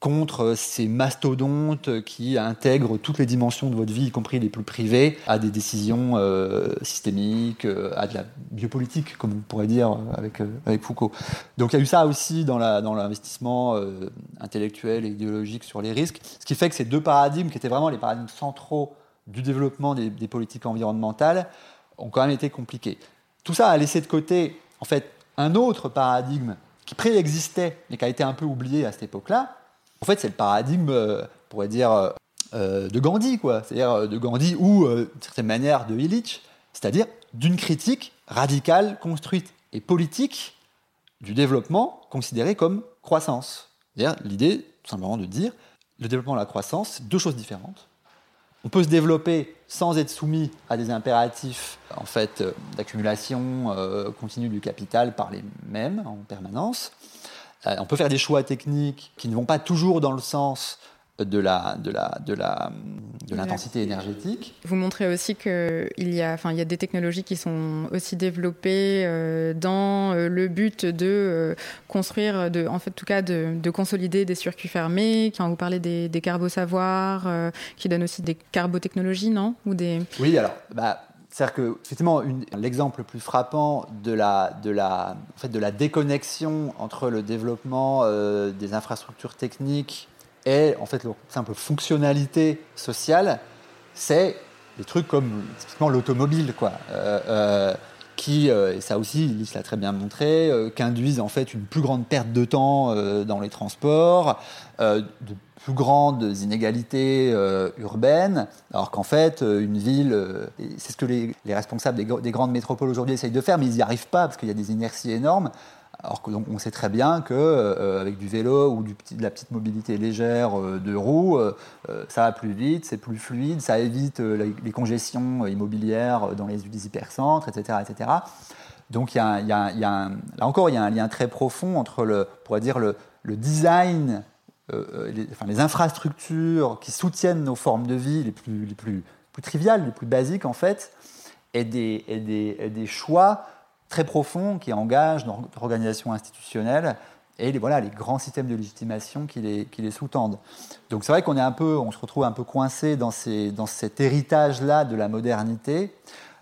contre ces mastodontes qui intègrent toutes les dimensions de votre vie, y compris les plus privées, à des décisions euh, systémiques, euh, à de la biopolitique, comme on pourrait dire avec, avec Foucault. Donc il y a eu ça aussi dans l'investissement dans intellectuel et idéologique sur les risques, ce qui fait que ces deux paradigmes, qui étaient vraiment les paradigmes centraux du développement des politiques environnementales, ont quand même été compliqués. Tout ça a laissé de côté, en fait, un autre paradigme qui préexistait, mais qui a été un peu oublié à cette époque-là. En fait, c'est le paradigme, euh, on pourrait dire, euh, euh, de Gandhi, quoi. C'est-à-dire de Gandhi ou, d'une certaine manière, de Illich, c'est-à-dire d'une critique radicale, construite et politique du développement considéré comme croissance. C'est-à-dire l'idée, tout simplement, de dire le développement et la croissance, deux choses différentes. On peut se développer sans être soumis à des impératifs en fait euh, d'accumulation euh, continue du capital par les mêmes en permanence. Euh, on peut faire des choix techniques qui ne vont pas toujours dans le sens de la de la de la de l'intensité énergétique. Vous montrez aussi qu'il y a enfin il y a des technologies qui sont aussi développées euh, dans euh, le but de euh, construire de en fait en tout cas de, de, consolider des circuits fermés. Quand vous parlez des, des carbo-savoirs qui donnent aussi des carbotechnologies, non? Ou des Oui, alors bah c'est-à-dire que, effectivement, l'exemple le plus frappant de la, de, la, en fait, de la déconnexion entre le développement des infrastructures techniques et en fait leur simple fonctionnalité sociale, c'est des trucs comme l'automobile. Quoi. Euh, euh, qui, et ça aussi, Lys l'a très bien montré, qu'induisent en fait une plus grande perte de temps dans les transports, de plus grandes inégalités urbaines, alors qu'en fait, une ville, c'est ce que les, responsables des, des, grandes métropoles aujourd'hui essayent de faire, mais ils n'y arrivent pas parce qu'il y a des inerties énormes. Alors qu'on sait très bien qu'avec euh, du vélo ou de la petite mobilité légère euh, de roues, euh, ça va plus vite, c'est plus fluide, ça évite les congestions immobilières dans les hypercentres, etc. etc. Donc il y, a, là encore, il y a un lien très profond entre le, dire le, design, les, enfin, les infrastructures qui soutiennent nos formes de vie les plus, les plus, plus triviales, les plus basiques en fait, et des, et des, et des choix très profond qui engage notre organisation institutionnelle et les, voilà, les grands systèmes de légitimation qui les, qui les sous-tendent. Donc c'est vrai qu'on est un peu, on se retrouve un peu coincé dans, dans cet héritage-là de la modernité,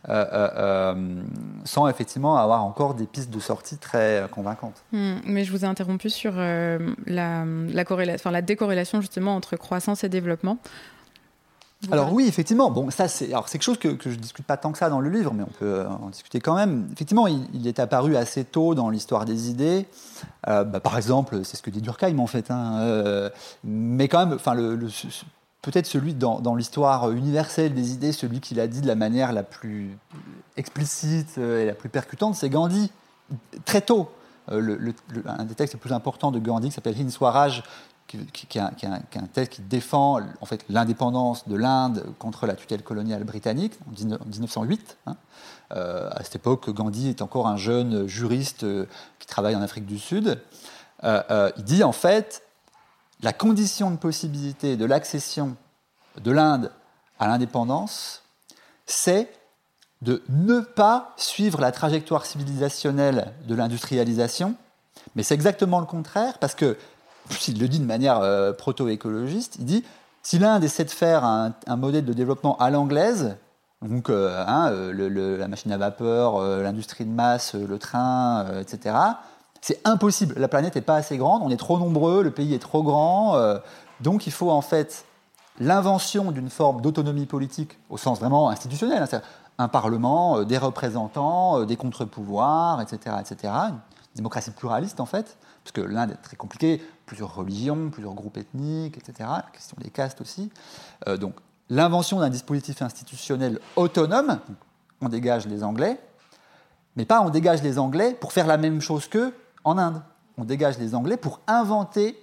euh, euh, euh, sans effectivement avoir encore des pistes de sortie très convaincantes. Hmm, mais je vous ai interrompu sur la, la, la décorrélation justement entre croissance et développement. Alors oui, effectivement. Bon, ça c'est alors c'est quelque chose que, que je discute pas tant que ça dans le livre, mais on peut euh, en discuter quand même. Effectivement, il, est apparu assez tôt dans l'histoire des idées. Euh, bah, par exemple, c'est ce que dit Durkheim en fait. Hein, euh, mais quand même, enfin le, peut-être celui dans, dans l'histoire universelle des idées, celui qui l'a dit de la manière la plus explicite et la plus percutante, c'est Gandhi. Très tôt. Le, un des textes les plus importants de Gandhi qui s'appelle Hind Swaraj, qui, est un, texte qui défend en fait, l'indépendance de l'Inde contre la tutelle coloniale britannique en 1908. Hein. Euh, à cette époque, Gandhi est encore un jeune juriste euh, qui travaille en Afrique du Sud. Euh, il dit en fait la condition de possibilité de l'accession de l'Inde à l'indépendance, c'est de ne pas suivre la trajectoire civilisationnelle de l'industrialisation, mais c'est exactement le contraire, parce que il le dit de manière euh, proto-écologiste, il dit si l'Inde essaie de faire un, modèle de développement à l'anglaise, donc euh, hein, euh, la machine à vapeur, l'industrie de masse, le train, etc., c'est impossible. La planète n'est pas assez grande, on est trop nombreux, le pays est trop grand, donc il faut en fait l'invention d'une forme d'autonomie politique au sens vraiment institutionnel, hein, un parlement, des représentants, des contre-pouvoirs, etc., etc., une démocratie pluraliste en fait, parce que l'Inde est très compliqué, plusieurs religions, plusieurs groupes ethniques, etc. La question des castes aussi. Euh, donc l'invention d'un dispositif institutionnel autonome, on dégage les Anglais, mais pas on dégage les Anglais pour faire la même chose qu'eux en Inde. On dégage les Anglais pour inventer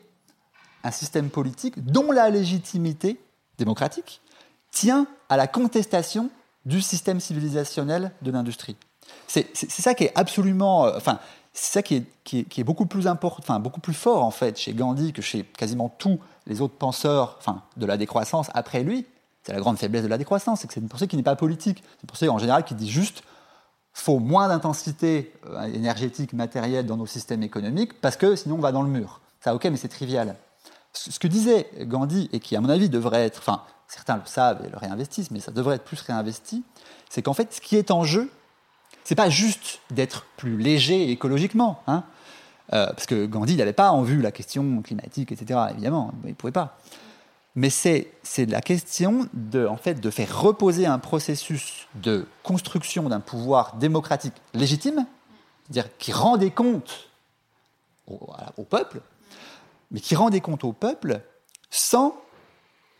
un système politique dont la légitimité démocratique tient à la contestation du système civilisationnel de l'industrie. C'est ça qui est absolument... Euh, enfin, c'est ça qui est, beaucoup plus important, enfin beaucoup plus fort en fait chez Gandhi que chez quasiment tous les autres penseurs, enfin de la décroissance après lui. C'est la grande faiblesse de la décroissance, c'est que c'est une pensée qui n'est pas politique. C'est une pensée en général qui dit juste faut moins d'intensité euh, énergétique, matérielle dans nos systèmes économiques parce que sinon on va dans le mur. Ça ok, mais c'est trivial. Ce que disait Gandhi et qui à mon avis devrait être, enfin certains le savent et le réinvestissent, mais ça devrait être plus réinvesti, c'est qu'en fait ce qui est en jeu, c'est pas juste d'être plus léger écologiquement, hein, euh, parce que Gandhi n'avait pas en vue la question climatique, etc. Évidemment, il ne pouvait pas. Mais c'est la question de, en fait, de faire reposer un processus de construction d'un pouvoir démocratique légitime, c'est-à-dire qui rend des comptes au, peuple, mais qui rend des comptes au peuple sans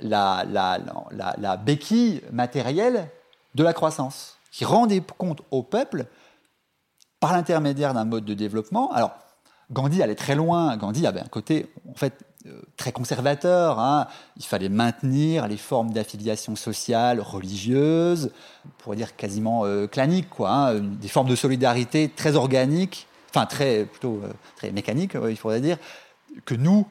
la, la, la, la béquille matérielle de la croissance qui rendait compte au peuple par l'intermédiaire d'un mode de développement. Alors, Gandhi allait très loin. Gandhi avait un côté, en fait, euh, très conservateur. Hein. Il fallait maintenir les formes d'affiliation sociale, religieuse, on pourrait dire quasiment euh, clanique, quoi. Hein. Des formes de solidarité très organiques, enfin très plutôt euh, très mécaniques, il faudrait dire, que nous,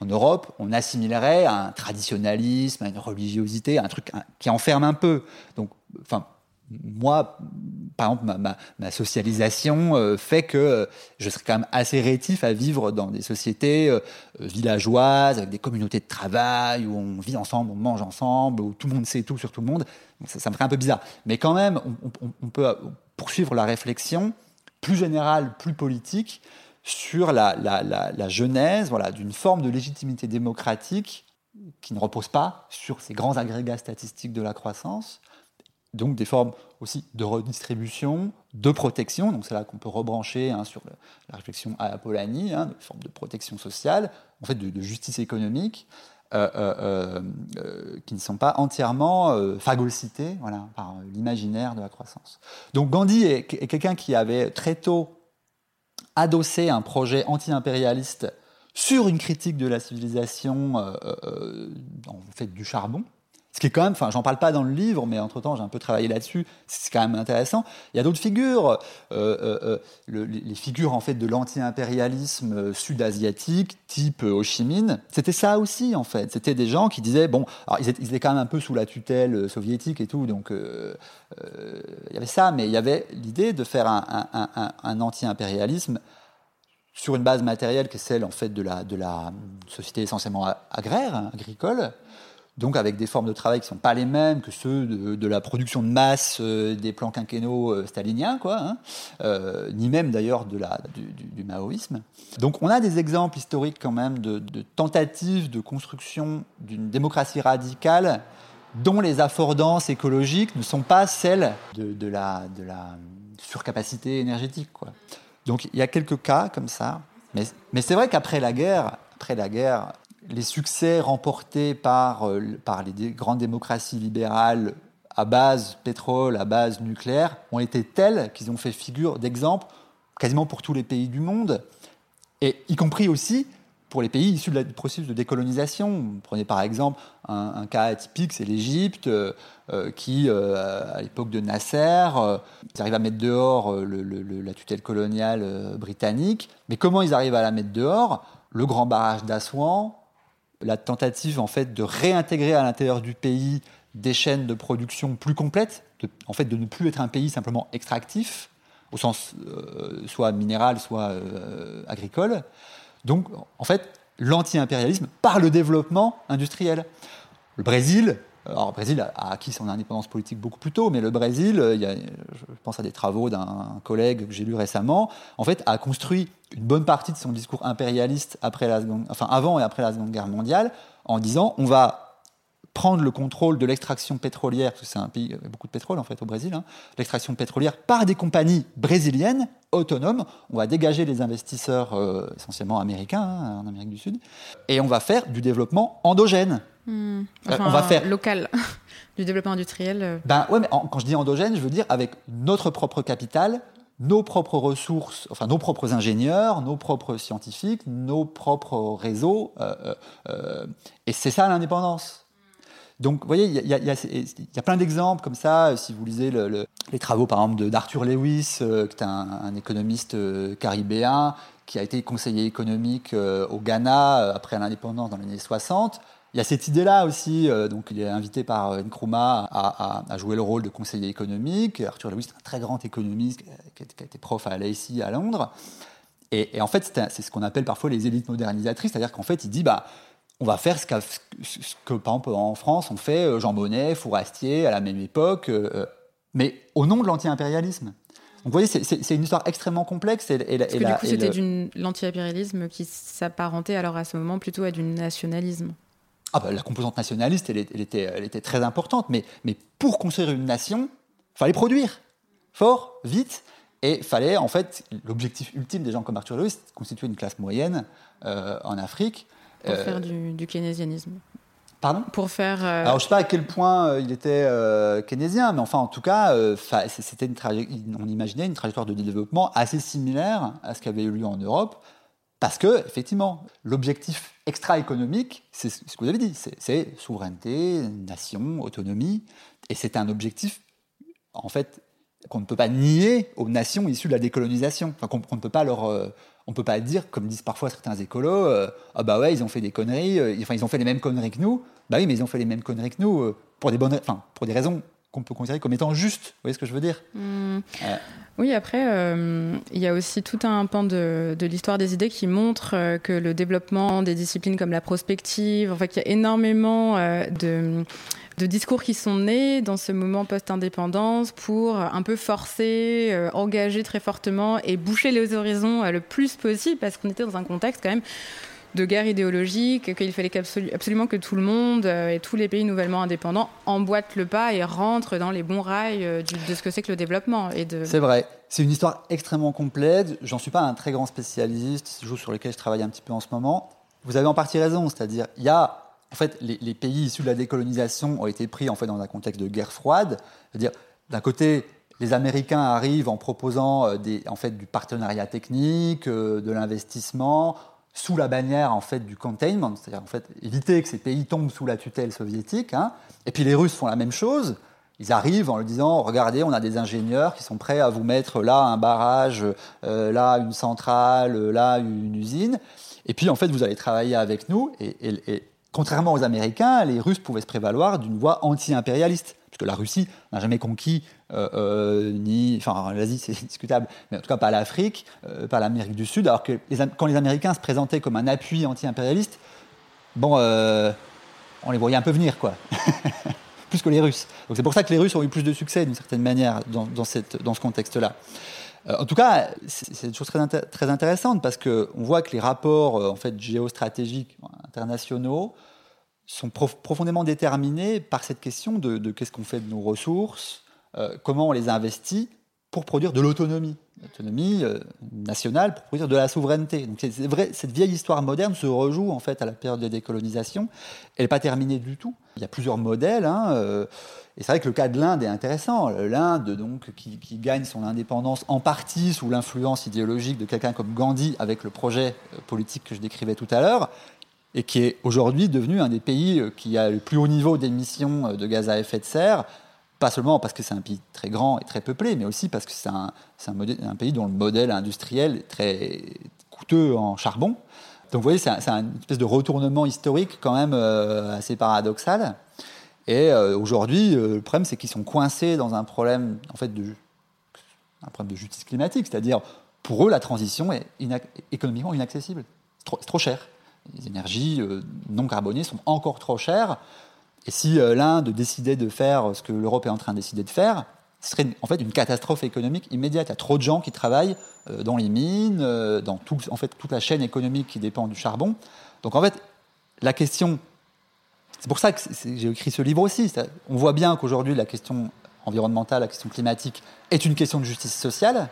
en Europe, on assimilerait à un traditionnalisme, à une religiosité, à un truc qui enferme un peu. Donc, enfin, moi, par exemple, ma, socialisation euh, fait que euh, je serais quand même assez rétif à vivre dans des sociétés euh, villageoises, avec des communautés de travail, où on vit ensemble, on mange ensemble, où tout le monde sait tout sur tout le monde. ça, me ferait un peu bizarre. Mais quand même, on, peut poursuivre la réflexion plus générale, plus politique, sur la, la genèse voilà, d'une forme de légitimité démocratique qui ne repose pas sur ces grands agrégats statistiques de la croissance, donc des formes aussi de redistribution, de protection, donc c'est là qu'on peut rebrancher hein, sur la réflexion à Polanyi, hein, de forme de protection sociale, en fait de, justice économique, euh, euh, euh, qui ne sont pas entièrement phagocytés voilà, par l'imaginaire de la croissance. Donc Gandhi est, quelqu'un qui avait très tôt adossé un projet anti-impérialiste sur une critique de la civilisation en fait du charbon, ce qui est quand même, enfin, j'en parle pas dans le livre, mais entre-temps, j'ai un peu travaillé là-dessus. C'est quand même intéressant. Il y a d'autres figures, euh, euh, euh, les figures en fait de l'anti-impérialisme sud-asiatique, type Ho Chi Minh. C'était ça aussi, en fait. C'était des gens qui disaient, bon, alors ils étaient, quand même un peu sous la tutelle soviétique et tout, donc il y avait ça, mais il y avait l'idée de faire un, anti-impérialisme sur une base matérielle qui est celle en fait de la, société essentiellement agraire, hein, agricole, donc avec des formes de travail qui ne sont pas les mêmes que ceux de, la production de masse euh, des plans quinquennaux euh, staliniens, quoi, hein, euh, ni même d'ailleurs de la, du, maoïsme. Donc on a des exemples historiques quand même de, tentatives de construction d'une démocratie radicale dont les affordances écologiques ne sont pas celles de, la, de la surcapacité énergétique. Quoi. Donc il y a quelques cas comme ça, mais, mais c'est vrai qu'après la guerre, après la guerre, les succès remportés par, euh, par les grandes démocraties libérales à base pétrole, à base nucléaire, ont été tels qu'ils ont fait figure d'exemple quasiment pour tous les pays du monde, et y compris aussi pour les pays issus du processus de décolonisation. Prenez par exemple un, cas atypique, c'est l'Égypte, euh, euh, qui, à l'époque de Nasser, ils arrivent à mettre dehors la tutelle coloniale britannique. Mais comment ils arrivent à la mettre dehors? Le grand barrage d'Assouan, la tentative en fait de réintégrer à l'intérieur du pays des chaînes de production plus complètes, en fait de ne plus être un pays simplement extractif, au sens euh, soit minéral, soit euh, agricole. Donc en fait l'anti-impérialisme par le développement industriel. Le Brésil, alors, le Brésil a acquis son indépendance politique beaucoup plus tôt, mais le Brésil, euh, je pense à des travaux d'un collègue que j'ai lu récemment, en fait, a construit une bonne partie de son discours impérialiste après la enfin, avant et après la Seconde Guerre mondiale en disant on va prendre le contrôle de l'extraction pétrolière, parce que c'est un pays avec beaucoup de pétrole en fait au Brésil, hein, l'extraction pétrolière par des compagnies brésiliennes autonomes. On va dégager les investisseurs euh, essentiellement américains hein, en Amérique du Sud, et on va faire du développement endogène. Hmm. Euh, on va faire local, du développement industriel. Euh. Ben ouais, mais quand je dis endogène, je veux dire avec notre propre capital, nos propres ressources, enfin nos propres ingénieurs, nos propres scientifiques, nos propres réseaux. et c'est ça l'indépendance. Donc, vous voyez, il y, a, plein d'exemples comme ça. Si vous lisez les travaux, par exemple, d'Arthur Lewis, euh, qui est un, économiste euh, caribéen, qui a été conseiller économique euh, au Ghana après l'indépendance dans les années 60, il y a cette idée-là aussi. donc, il est invité par Nkrumah à, à, jouer le rôle de conseiller économique. Arthur Lewis est un très grand économiste qui a, été prof à l'AIC à Londres. Et, et en fait, c'est ce qu'on appelle parfois les élites modernisatrices, c'est-à-dire qu'en fait, il dit, bah, on va faire ce, que, par exemple, en France, on fait euh, Jean Monnet, Fourastier, à la même époque, euh, euh, mais au nom de l'anti-impérialisme. Donc, vous voyez, c'est une histoire extrêmement complexe. Et, et, Parce que du coup, c'était de l'anti-impérialisme qui s'apparentait alors à ce moment plutôt à du nationalisme. Ah bah, la composante nationaliste, elle, était, elle était très importante, mais, mais pour construire une nation, fallait produire fort, vite, et fallait en fait l'objectif ultime des gens comme Arthur Lewis, constituer une classe moyenne en Afrique pour faire du, du, keynésianisme. Pardon? Pour faire. Euh, Alors je sais pas à quel point euh, il était euh, keynésien, mais enfin en tout cas, c'était une on imaginait une trajectoire de développement assez similaire à ce qui avait eu lieu en Europe, parce que effectivement, l'objectif extra-économique, c'est ce que vous avez dit, c'est souveraineté, nation, autonomie, et c'est un objectif en fait qu'on ne peut pas nier aux nations issues de la décolonisation, enfin, qu'on ne peut pas leur on peut pas dire, comme disent parfois certains écolos, euh, ah bah ouais, ils ont fait des conneries, euh, enfin ils ont fait les mêmes conneries que nous. Bah oui, mais ils ont fait les mêmes conneries que nous euh, pour des bonnes, enfin pour des raisons qu'on peut considérer comme étant justes. Vous voyez ce que je veux dire mmh. Oui, après, il y a aussi tout un pan de, de l'histoire des idées qui montre que le développement des disciplines comme la prospective, enfin qu'il y a énormément de de discours qui sont nés dans ce moment post-indépendance pour un peu forcer, euh, engager très fortement et boucher les horizons euh, le plus possible parce qu'on était dans un contexte quand même de guerre idéologique, qu'il fallait absolument que tout le monde et tous les pays nouvellement indépendants emboîtent le pas et rentrent dans les bons rails de ce que c'est que le développement. De... C'est vrai. C'est une histoire extrêmement complète. J'en suis pas un très grand spécialiste, c'est chose sur lequel je travaille un petit peu en ce moment. Vous avez en partie raison, c'est-à-dire il y a en fait, les, pays issus de la décolonisation ont été pris en fait dans un contexte de guerre froide. C'est-à-dire, d'un côté, les Américains arrivent en proposant euh, des, en fait, du partenariat technique, euh, de l'investissement, sous la bannière en fait du containment, c'est-à-dire en fait éviter que ces pays tombent sous la tutelle soviétique. Hein. Et puis les Russes font la même chose. Ils arrivent en leur disant regardez, on a des ingénieurs qui sont prêts à vous mettre là un barrage, euh, là une centrale, là une usine. Et puis en fait vous allez travailler avec nous. et Contrairement aux Américains, les Russes pouvaient se prévaloir d'une voie anti-impérialiste, puisque la Russie n'a jamais conquis, euh, euh, ni, enfin l'Asie c'est discutable, mais en tout cas pas l'Afrique, euh, pas l'Amérique du Sud, alors que quand les Américains se présentaient comme un appui anti-impérialiste, bon, on les voyait un peu venir, quoi. plus que les Russes. Donc c'est pour ça que les Russes ont eu plus de succès, d'une certaine manière, dans, cette, dans ce contexte-là. En tout cas, c'est une chose très, très intéressante parce qu'on voit que les rapports en fait, géostratégiques internationaux sont profondément déterminés par cette question de, qu'est-ce qu'on fait de nos ressources, euh, comment on les investit pour produire de l'autonomie, l'autonomie euh, nationale pour produire de la souveraineté. Donc c'est vrai, cette vieille histoire moderne se rejoue en fait à la période de décolonisation. Elle n'est pas terminée du tout. Il y a plusieurs modèles. Hein, euh, et c'est vrai que le cas de l'Inde est intéressant. L'Inde, donc, qui, gagne son indépendance en partie sous l'influence idéologique de quelqu'un comme Gandhi, avec le projet politique que je décrivais tout à l'heure, et qui est aujourd'hui devenu un des pays qui a le plus haut niveau d'émissions de gaz à effet de serre, pas seulement parce que c'est un pays très grand et très peuplé, mais aussi parce que c'est un, pays dont le modèle industriel est très coûteux en charbon. Donc vous voyez, c'est un, une espèce de retournement historique quand même euh, assez paradoxal. Et aujourd'hui, le problème, c'est qu'ils sont coincés dans un problème, en fait, de, un problème de justice climatique. C'est-à-dire, pour eux, la transition est économiquement inaccessible. C'est trop cher les énergies euh, non carbonées sont encore trop chères. Et si euh, l'Inde décidait de faire ce que l'Europe est en train de décider de faire, ce serait en fait une catastrophe économique immédiate. Il y a trop de gens qui travaillent euh, dans les mines, dans tout, en fait, toute la chaîne économique qui dépend du charbon. Donc en fait, la question, c'est pour ça que j'ai écrit ce livre aussi. On voit bien qu'aujourd'hui la question environnementale, la question climatique est une question de justice sociale,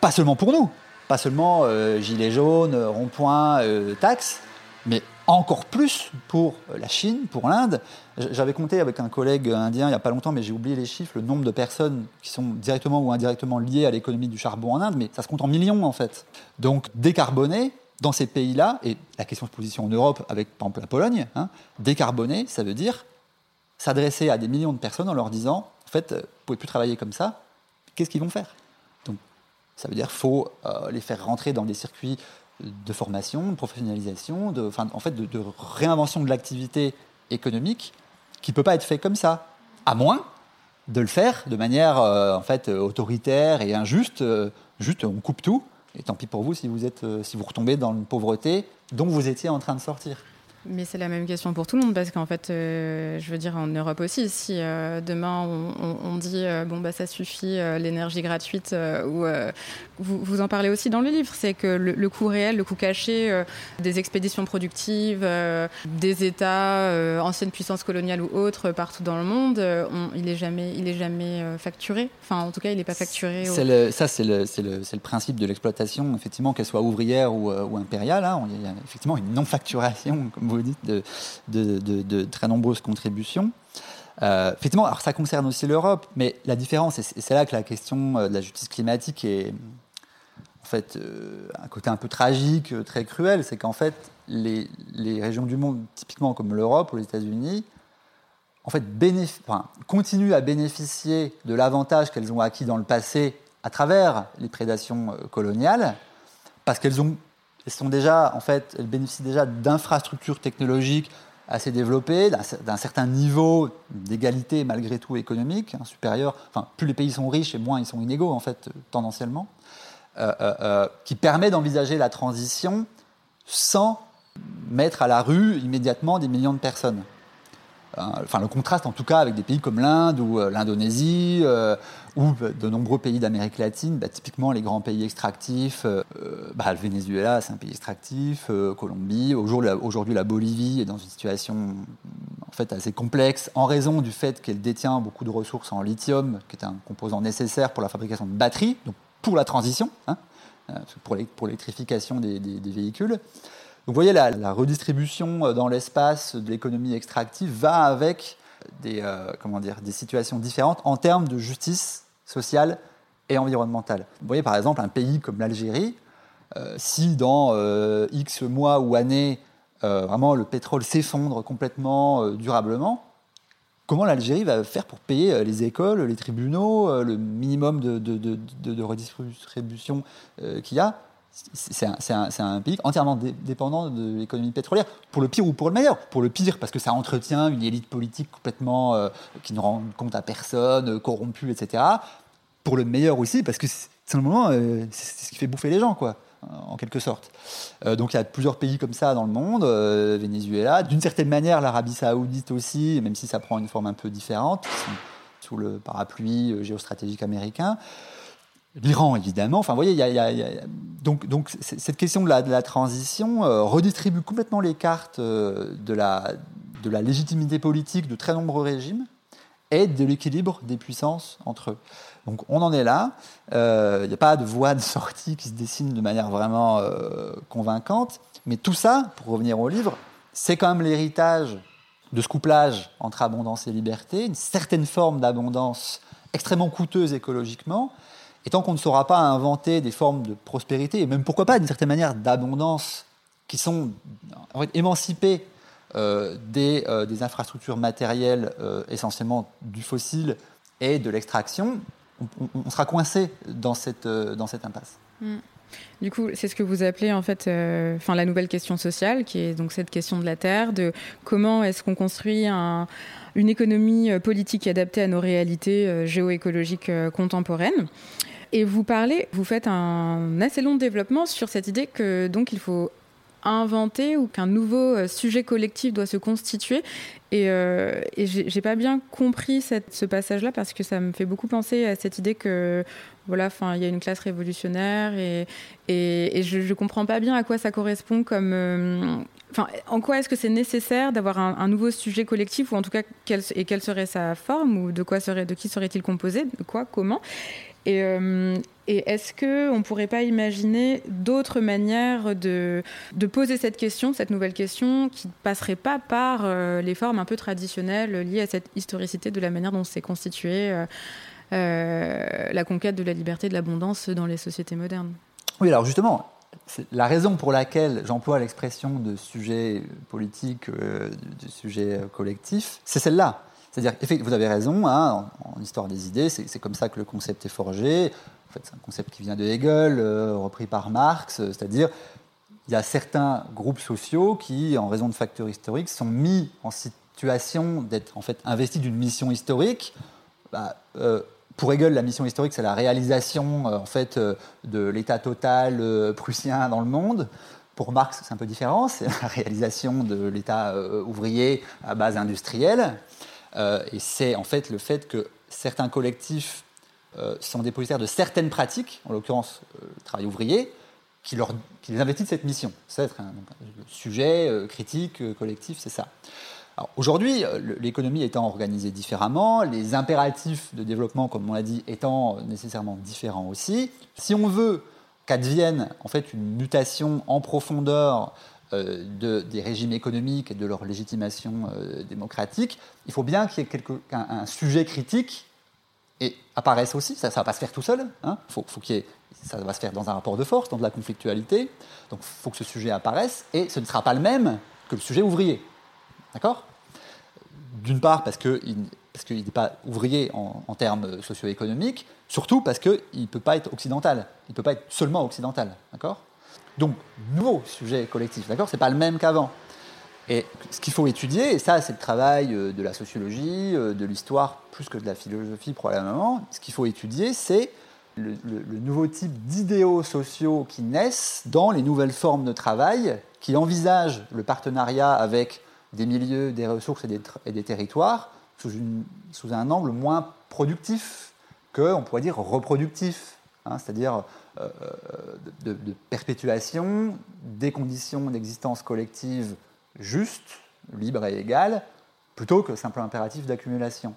pas seulement pour nous, pas seulement gilets jaunes, ronds-points, taxes, mais encore plus pour la Chine, pour l'Inde. J'avais compté avec un collègue indien il n'y a pas longtemps, mais j'ai oublié les chiffres, le nombre de personnes qui sont directement ou indirectement liées à l'économie du charbon en Inde, mais ça se compte en millions en fait. Donc décarboner dans ces pays-là, et la question se position en Europe avec par exemple la Pologne, hein, décarboner, ça veut dire s'adresser à des millions de personnes en leur disant, en fait, vous ne pouvez plus travailler comme ça, qu'est-ce qu'ils vont faire? Donc ça veut dire qu'il faut euh, les faire rentrer dans des circuits de formation, de professionnalisation, de, en fait, de, réinvention de l'activité économique qui ne peut pas être fait comme ça, à moins de le faire de manière euh, en fait autoritaire et injuste. Euh, juste, on coupe tout, et tant pis pour vous si vous êtes, euh, si vous retombez dans une pauvreté dont vous étiez en train de sortir. Mais c'est la même question pour tout le monde parce qu'en fait, euh, je veux dire en Europe aussi, si euh, demain on, dit euh, bon bah ça suffit l'énergie gratuite ou vous, vous, en parlez aussi dans le livre, c'est que le, coût réel, le coût caché des expéditions productives, des États, anciennes puissances coloniales ou autres partout dans le monde, il est jamais, il est jamais facturé. Enfin, en tout cas, il n'est pas facturé. Le, ça, c'est le, le, le, principe de l'exploitation, effectivement, qu'elle soit ouvrière ou, impériale. Hein. Il y a effectivement une non facturation, comme vous dites, de, très nombreuses contributions. Euh, effectivement, alors ça concerne aussi l'Europe, mais la différence, et c'est là que la question euh, de la justice climatique est en fait euh, un côté un peu tragique, très cruel, c'est qu'en fait les, régions du monde, typiquement comme l'Europe ou les États-Unis, en fait continuent à bénéficier de l'avantage qu'elles ont acquis dans le passé à travers les prédations coloniales, parce qu'elles ont elles bénéficient déjà d'infrastructures technologiques assez développées, d'un certain niveau d'égalité malgré tout économique hein, supérieur. Enfin, plus les pays sont riches et moins ils sont inégaux en fait tendanciellement, euh, euh, euh, qui permet d'envisager la transition sans mettre à la rue immédiatement des millions de personnes. Enfin le contraste en tout cas avec des pays comme l'Inde ou l'Indonésie ou de nombreux pays d'Amérique latine, bah, typiquement les grands pays extractifs, bah, le Venezuela c'est un pays extractif, Colombie, aujourd'hui la Bolivie est dans une situation en fait assez complexe en raison du fait qu'elle détient beaucoup de ressources en lithium, qui est un composant nécessaire pour la fabrication de batteries, donc pour la transition, hein, pour l'électrification des véhicules. Vous voyez, la, redistribution euh, dans l'espace de l'économie extractive va avec des, euh, des situations différentes en termes de justice sociale et environnementale. Vous voyez par exemple un pays comme l'Algérie, euh, si dans X mois ou années, vraiment le pétrole s'effondre complètement durablement, comment l'Algérie va faire pour payer les écoles, les tribunaux, le minimum de redistribution qu'il y a c'est un, pays entièrement dépendant de l'économie pétrolière, pour le pire ou pour le meilleur. Pour le pire, parce que ça entretient une élite politique complètement euh, qui ne rend compte à personne, euh, corrompue, etc. Pour le meilleur aussi, parce que simplement, euh, c'est ce qui fait bouffer les gens, quoi, en quelque sorte. donc il y a plusieurs pays comme ça dans le monde, Venezuela, d'une certaine manière l'Arabie saoudite aussi, même si ça prend une forme un peu différente, sous le parapluie géostratégique américain. L'Iran, évidemment. Enfin, voyez, il y a, donc, cette question de la, transition euh, redistribue complètement les cartes euh, de, la, de la légitimité politique de très nombreux régimes et de l'équilibre des puissances entre eux. Donc on en est là. Euh, il n'y a pas de voie de sortie qui se dessine de manière vraiment convaincante. Mais tout ça, pour revenir au livre, c'est quand même l'héritage de ce couplage entre abondance et liberté, une certaine forme d'abondance extrêmement coûteuse écologiquement, et tant qu'on ne saura pas inventer des formes de prospérité, et même pourquoi pas d'une certaine manière d'abondance, qui sont émancipées euh, des, euh, des, infrastructures matérielles euh, essentiellement du fossile et de l'extraction, on, sera coincé dans cette, impasse. Mm. Du coup, c'est ce que vous appelez en fait, la nouvelle question sociale, qui est donc cette question de la terre, de comment est-ce qu'on construit un, une économie politique adaptée à nos réalités géoécologiques contemporaines. Et vous parlez, vous faites un assez long développement sur cette idée que donc il faut inventer ou qu'un nouveau euh, sujet collectif doit se constituer. Et, euh, et j'ai pas bien compris ce passage-là parce que ça me fait beaucoup penser à cette idée que voilà, enfin, il y a une classe révolutionnaire et, je, ne comprends pas bien à quoi ça correspond comme, euh, en quoi est-ce que c'est nécessaire d'avoir un, nouveau sujet collectif ou en tout cas quelle, et quelle serait sa forme ou de quoi serait, de qui serait-il composé, de quoi, comment? Et, euh, et est-ce qu'on ne pourrait pas imaginer d'autres manières de, poser cette question, cette nouvelle question, qui ne passerait pas par euh, les formes un peu traditionnelles liées à cette historicité de la manière dont s'est constituée euh, la conquête de la liberté, de l'abondance dans les sociétés modernes? Oui, alors justement, la raison pour laquelle j'emploie l'expression de sujet politique, de sujet collectif, c'est celle-là. C'est-à-dire, vous avez raison, hein, en, histoire des idées, c'est comme ça que le concept est forgé. En fait, c'est un concept qui vient de Hegel, euh, repris par Marx, euh, c'est-à-dire, il y a certains groupes sociaux qui, en raison de facteurs historiques, sont mis en situation d'être en fait investis d'une mission historique. Bah, euh, pour Hegel, la mission historique, c'est la réalisation en fait de l'état total prussien dans le monde. Pour Marx, c'est un peu différent, c'est la réalisation de l'état ouvrier à base industrielle. Euh, et c'est en fait le fait que certains collectifs euh, sont dépositaires de certaines pratiques, en l'occurrence euh, le travail ouvrier, qui, leur, qui les investissent de cette mission. C'est un, un, sujet critique, collectif, c'est ça. Aujourd'hui, l'économie étant organisée différemment, les impératifs de développement, comme on l'a dit, étant nécessairement différents aussi, si on veut qu'advienne en fait une mutation en profondeur de, des régimes économiques et de leur légitimation euh, démocratique, il faut bien qu'il y ait un, sujet critique et apparaisse aussi. Ça ne va pas se faire tout seul. Hein. Faut, faut qu'il ça va se faire dans un rapport de force, dans de la conflictualité. Donc il faut que ce sujet apparaisse et ce ne sera pas le même que le sujet ouvrier. D'accord? D'une part parce qu'il parce qu'il n'est pas ouvrier en, en termes socio-économiques, surtout parce qu'il ne peut pas être occidental. Il ne peut pas être seulement occidental. D'accord? Donc, nouveau sujet collectif, d'accord C'est pas le même qu'avant. Et ce qu'il faut étudier, et ça c'est le travail euh, de la sociologie, euh, de l'histoire, plus que de la philosophie probablement, ce qu'il faut étudier, c'est le, nouveau type d'idéaux sociaux qui naissent dans les nouvelles formes de travail, qui envisagent le partenariat avec des milieux, des ressources et des, territoires sous, un angle moins productif que, on pourrait dire, reproductif, hein, c'est-à-dire de, de, perpétuation des conditions d'existence collective justes, libres et égales, plutôt que simple impératif d'accumulation.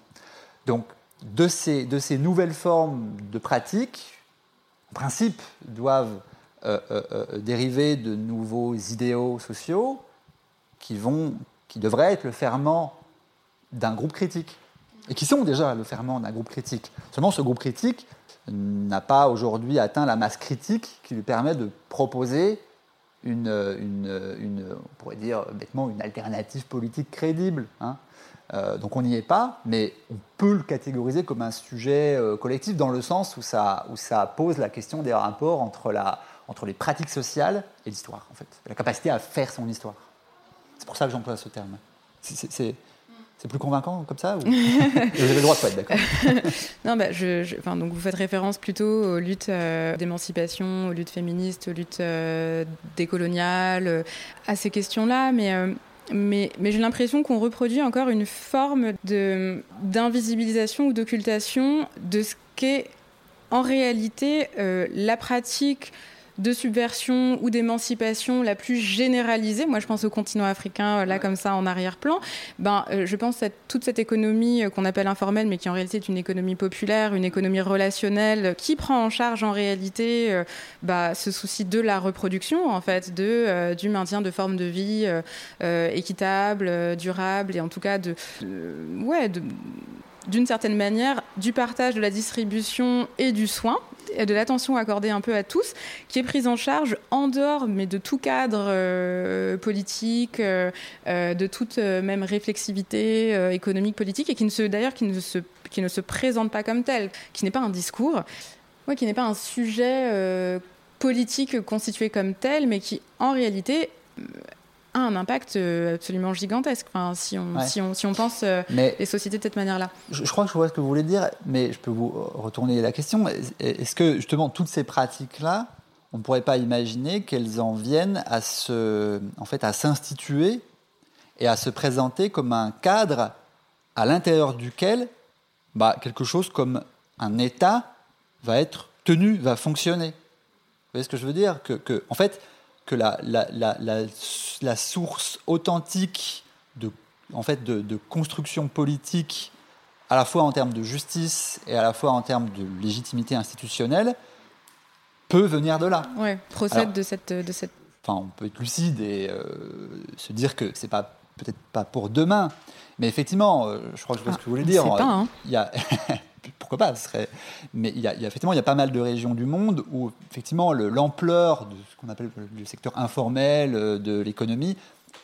Donc, de ces, de ces nouvelles formes de pratiques, en principe, doivent euh, euh, euh, dériver de nouveaux idéaux sociaux qui, vont, qui devraient être le ferment d'un groupe critique, et qui sont déjà le ferment d'un groupe critique. Seulement, ce groupe critique n'a pas aujourd'hui atteint la masse critique qui lui permet de proposer une, une, on pourrait dire bêtement, une alternative politique crédible. Hein. Euh, donc on n'y est pas, mais on peut le catégoriser comme un sujet euh, collectif dans le sens où ça, où ça pose la question des rapports entre, la, entre les pratiques sociales et l'histoire, en fait. La capacité à faire son histoire. C'est pour ça que j'emploie ce terme. C'est plus convaincant comme ça ou... Vous avez le droit de pas être d'accord. non, bah, je, enfin, donc vous faites référence plutôt aux luttes euh, d'émancipation, aux luttes féministes, aux luttes décoloniales, à ces questions-là, mais mais, j'ai l'impression qu'on reproduit encore une forme d'invisibilisation ou d'occultation de ce qu'est en réalité euh, la pratique de subversion ou d'émancipation la plus généralisée, moi je pense au continent africain, euh, là comme ça en arrière-plan, ben, euh, je pense à toute cette économie euh, qu'on appelle informelle, mais qui en réalité est une économie populaire, une économie relationnelle, qui prend en charge en réalité bah, ce souci de la reproduction, en fait, de, du maintien de formes de vie équitables, durables, et en tout cas de, ouais, d'une certaine manière, du partage de la distribution et du soin, de l'attention accordée un peu à tous, qui est prise en charge en dehors, mais de tout cadre euh, politique, euh, euh, de toute même réflexivité économique, politique, et qui ne se, d'ailleurs, qui ne se, qui ne se présente pas comme tel, qui n'est pas un discours, qui n'est pas un sujet politique constitué comme tel, mais qui, en réalité, un impact euh, absolument gigantesque enfin, si, on, si, on, si on pense euh, les sociétés de cette manière-là. Je, crois que je vois ce que vous voulez dire, mais je peux vous retourner la question. Est-ce que justement toutes ces pratiques-là, on ne pourrait pas imaginer qu'elles en viennent à se, en fait, à s'instituer et à se présenter comme un cadre à l'intérieur duquel bah, quelque chose comme un État va être tenu, va fonctionner? Vous voyez ce que je veux dire? Que, que, en fait, que la, la, la, la, source authentique de, en fait, de, de, construction politique, à la fois en termes de justice et à la fois en termes de légitimité institutionnelle, peut venir de là. Oui, procède de, cette, de cette... Enfin, on peut être lucide et euh, se dire que c'est pas peut-être pas pour demain, mais effectivement, euh, je crois que je vois ce que vous voulez dire. Pas, hein. Il y a pourquoi pas serait... Mais il y, a, effectivement, il y a pas mal de régions du monde où effectivement l'ampleur de ce qu'on appelle le secteur informel euh, de l'économie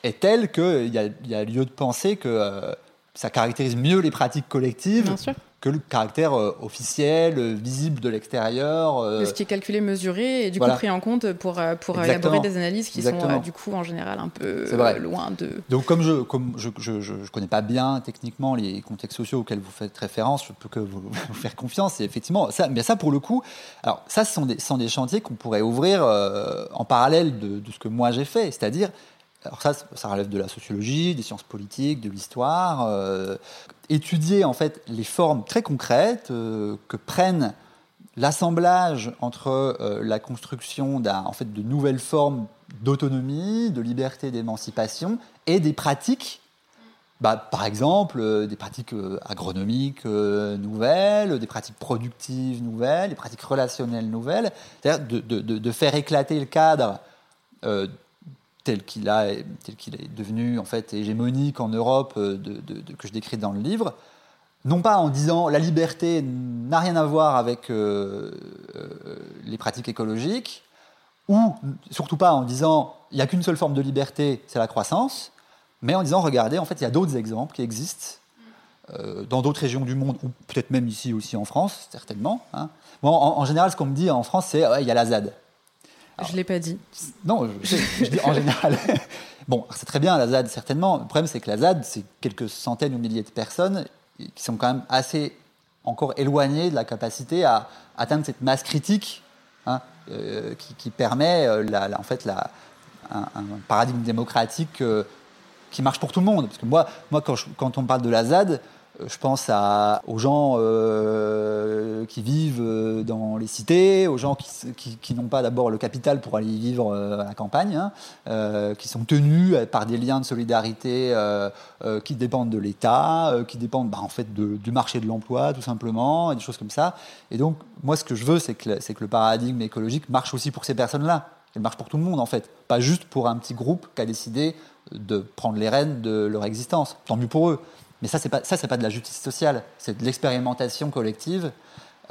est telle qu'il y, y, a lieu de penser que euh, ça caractérise mieux les pratiques collectives Bien sûr que le caractère euh, officiel, euh, visible de l'extérieur. Euh, ce qui est calculé, mesuré et du coup pris en compte pour, pour élaborer des analyses qui sont du coup en général un peu loin de. Donc comme je comme je, je, je, connais pas bien techniquement les contextes sociaux auxquels vous faites référence, je peux que vous, vous faire confiance. Et effectivement, ça, mais ça pour le coup, alors ça ce sont des, sont des chantiers qu'on pourrait ouvrir en parallèle de, de, ce que moi j'ai fait, c'est-à-dire alors ça, ça relève de la sociologie, des sciences politiques, de l'histoire. Euh, étudier en fait les formes très concrètes euh, que prennent l'assemblage entre euh, la construction en fait, de nouvelles formes d'autonomie, de liberté, d'émancipation et des pratiques, bah, par exemple des pratiques agronomiques nouvelles, des pratiques productives nouvelles, des pratiques relationnelles nouvelles, c'est-à-dire de, de, de, faire éclater le cadre tel qu'il qu'il est devenu en fait hégémonique en Europe euh, que je décris dans le livre, non pas en disant la liberté n'a rien à voir avec euh, euh, les pratiques écologiques, ou surtout pas en disant il n'y a qu'une seule forme de liberté, c'est la croissance, mais en disant regardez, en fait il y a d'autres exemples qui existent dans d'autres régions du monde, ou peut-être même ici aussi en France, certainement. Hein. Bon, en, général, ce qu'on me dit en France, c'est il y a la ZAD je ne l'ai pas dit. Non, je, dis en général. bon, c'est très bien la ZAD, certainement. Le problème, c'est que la ZAD, c'est quelques centaines ou milliers de personnes qui sont quand même assez encore éloignées de la capacité à atteindre cette masse critique hein, euh, qui, permet euh, la, en fait, la, un, paradigme démocratique euh, qui marche pour tout le monde. Parce que moi, moi quand, quand on parle de la ZAD, je pense aux gens euh, qui vivent euh, dans les cités, aux gens qui, n'ont pas d'abord le capital pour aller vivre à la campagne, hein, qui sont tenus par des liens de solidarité qui dépendent de l'État, qui dépendent bah, en fait du marché de l'emploi tout simplement, et des choses comme ça. Et donc moi ce que je veux c'est que, que le paradigme écologique marche aussi pour ces personnes-là. Il marche pour tout le monde en fait, pas juste pour un petit groupe qui a décidé de prendre les rênes de leur existence. Tant mieux pour eux. Mais ça, c'est pas ça, pas de la justice sociale, c'est de l'expérimentation collective.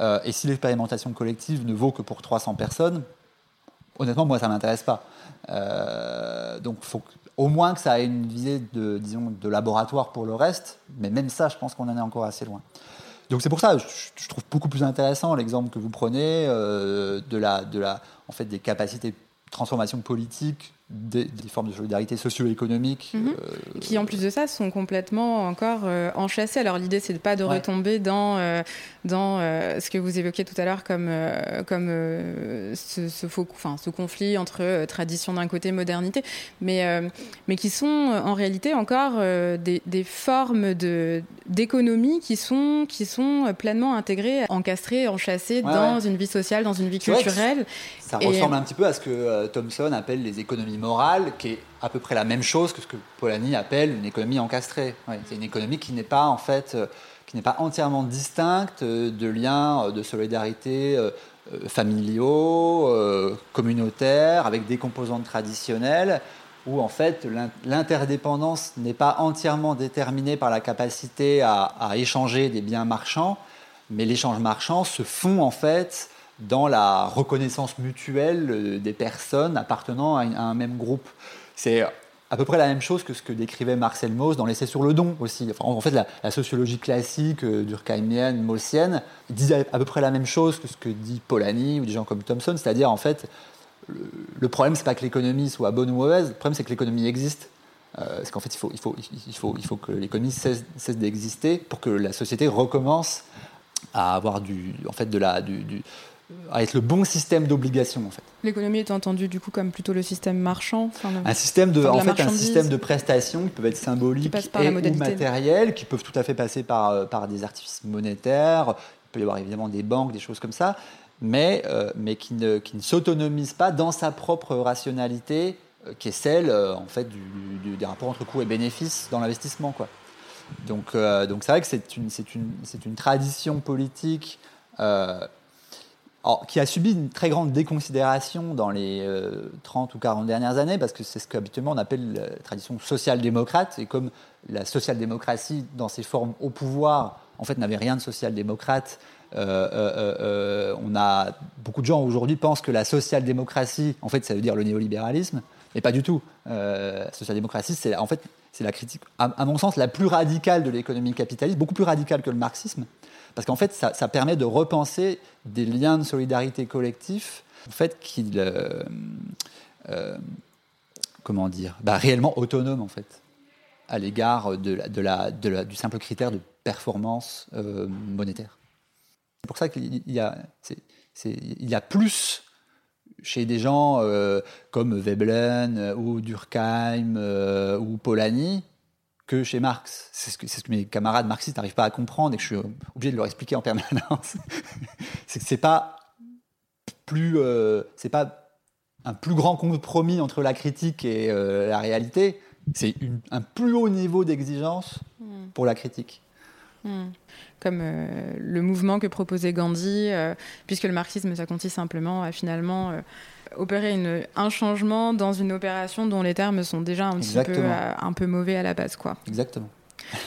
Euh, et si l'expérimentation collective ne vaut que pour 300 personnes, honnêtement, moi, ça m'intéresse pas. Euh, donc, au moins que ça ait une visée de, disons, de laboratoire pour le reste. Mais même ça, je pense qu'on en est encore assez loin. Donc c'est pour ça, je, je, trouve beaucoup plus intéressant l'exemple que vous prenez euh, de la, de la, en fait, des capacités de transformation politique des, formes de solidarité socio-économique. Mhm. Euh, qui, en plus de ça, sont complètement encore euh, enchâssées. Alors, l'idée, c'est de pas de retomber dans, euh, dans ce que vous évoquiez tout à l'heure comme, comme ce, ce, faux, enfin, ce conflit entre tradition d'un côté, modernité, mais, mais qui sont en réalité encore des, des, formes d'économie qui sont, qui sont pleinement intégrées, encastrées, enchâssées dans une vie sociale, dans une vie culturelle. Ça ressemble un petit peu à ce que Thomson appelle les économies morale qui est à peu près la même chose que ce que Polanyi appelle une économie encastrée. c'est une économie qui n'est pas en fait, euh, qui n'est pas entièrement distincte euh, de liens euh, de solidarité familiaux, communautaires, avec des composantes traditionnelles, où en fait l'interdépendance n'est pas entièrement déterminée par la capacité à, à échanger des biens marchands, mais l'échange marchand se fond en fait dans la reconnaissance mutuelle euh, des personnes appartenant à, un même groupe. C'est à peu près la même chose que ce que décrivait Marcel Mauss dans l'essai sur le don aussi. en fait, la, sociologie classique euh, durkheimienne, maussienne, dit à, peu près la même chose que ce que dit Polanyi ou des gens comme Thompson, c'est-à-dire en fait, le, problème c'est pas que l'économie soit bonne ou mauvaise, le problème c'est que l'économie existe. Euh, parce qu'en fait, il faut, il faut, il faut, il faut que l'économie cesse, d'exister pour que la société recommence à avoir du, en fait, de la, du à être le bon système d'obligation en fait. L'économie est entendue du coup comme plutôt le système marchand. un système de, en fait, un système de prestations qui peuvent être symboliques et ou matériels, qui peuvent tout à fait passer par, euh, par des artifices monétaires. Il peut y avoir évidemment des banques, des choses comme ça, mais, euh, mais qui ne, qui ne s'autonomisent pas dans sa propre rationalité, euh, qui est celle en fait du, des rapports entre coûts et bénéfices dans l'investissement quoi. Donc donc c'est vrai que c'est une, une, une tradition politique qui a subi une très grande déconsidération dans les 30 euh, ou 40 dernières années, parce que c'est ce qu'habituellement on appelle la tradition social-démocrate, et comme la social-démocratie, dans ses formes au pouvoir, en fait, n'avait rien de social-démocrate, euh, euh, on a beaucoup de gens aujourd'hui pensent que la social-démocratie, en fait, ça veut dire le néolibéralisme, mais pas du tout. la social-démocratie, c'est en fait c'est la critique, à, mon sens, la plus radicale de l'économie capitaliste, beaucoup plus radicale que le marxisme, parce qu'en fait, ça, permet de repenser des liens de solidarité collectif, en fait, euh, euh, comment dire, bah, réellement autonomes en fait, à l'égard de la, du simple critère de performance euh, monétaire. C'est pour ça qu'il y a, il y a plus chez des gens comme Veblen ou Durkheim ou Polanyi que chez Marx. C'est ce, ce que, mes camarades marxistes n'arrivent pas à comprendre et que je suis obligé de leur expliquer en permanence. c'est que c'est pas plus, euh, c'est pas un plus grand compromis entre la critique et euh, la réalité. C'est un plus haut niveau d'exigence hmm. pour la critique. Hmm. Comme euh, le mouvement que proposait Gandhi, puisque le marxisme, ça consiste simplement à finalement opérer une, un changement dans une opération dont les termes sont déjà un petit peu, euh, un peu mauvais à la base. Quoi. Exactement.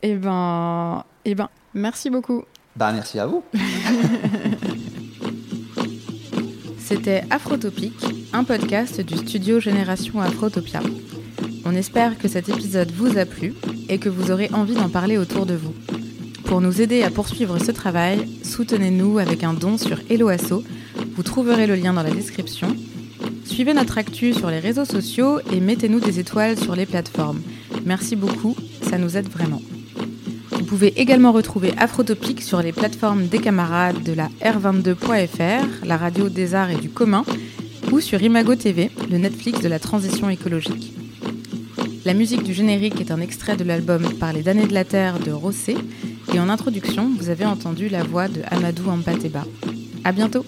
Eh ben, eh ben, merci beaucoup. Bah, merci à vous. C'était Afrotopique, un podcast du studio Génération Afrotopia. On espère que cet épisode vous a plu et que vous aurez envie d'en parler autour de vous. Pour nous aider à poursuivre ce travail, soutenez-nous avec un don sur Helloasso vous trouverez le lien dans la description. Suivez notre actu sur les réseaux sociaux et mettez-nous des étoiles sur les plateformes. Merci beaucoup, ça nous aide vraiment. Vous pouvez également retrouver Afrotopique sur les plateformes des camarades de la R22.fr, la radio des arts et du commun, ou sur Imago TV, le Netflix de la transition écologique. La musique du générique est un extrait de l'album Par les damnés de la terre de Rossé. Et en introduction, vous avez entendu la voix de Amadou Ampateba. À bientôt!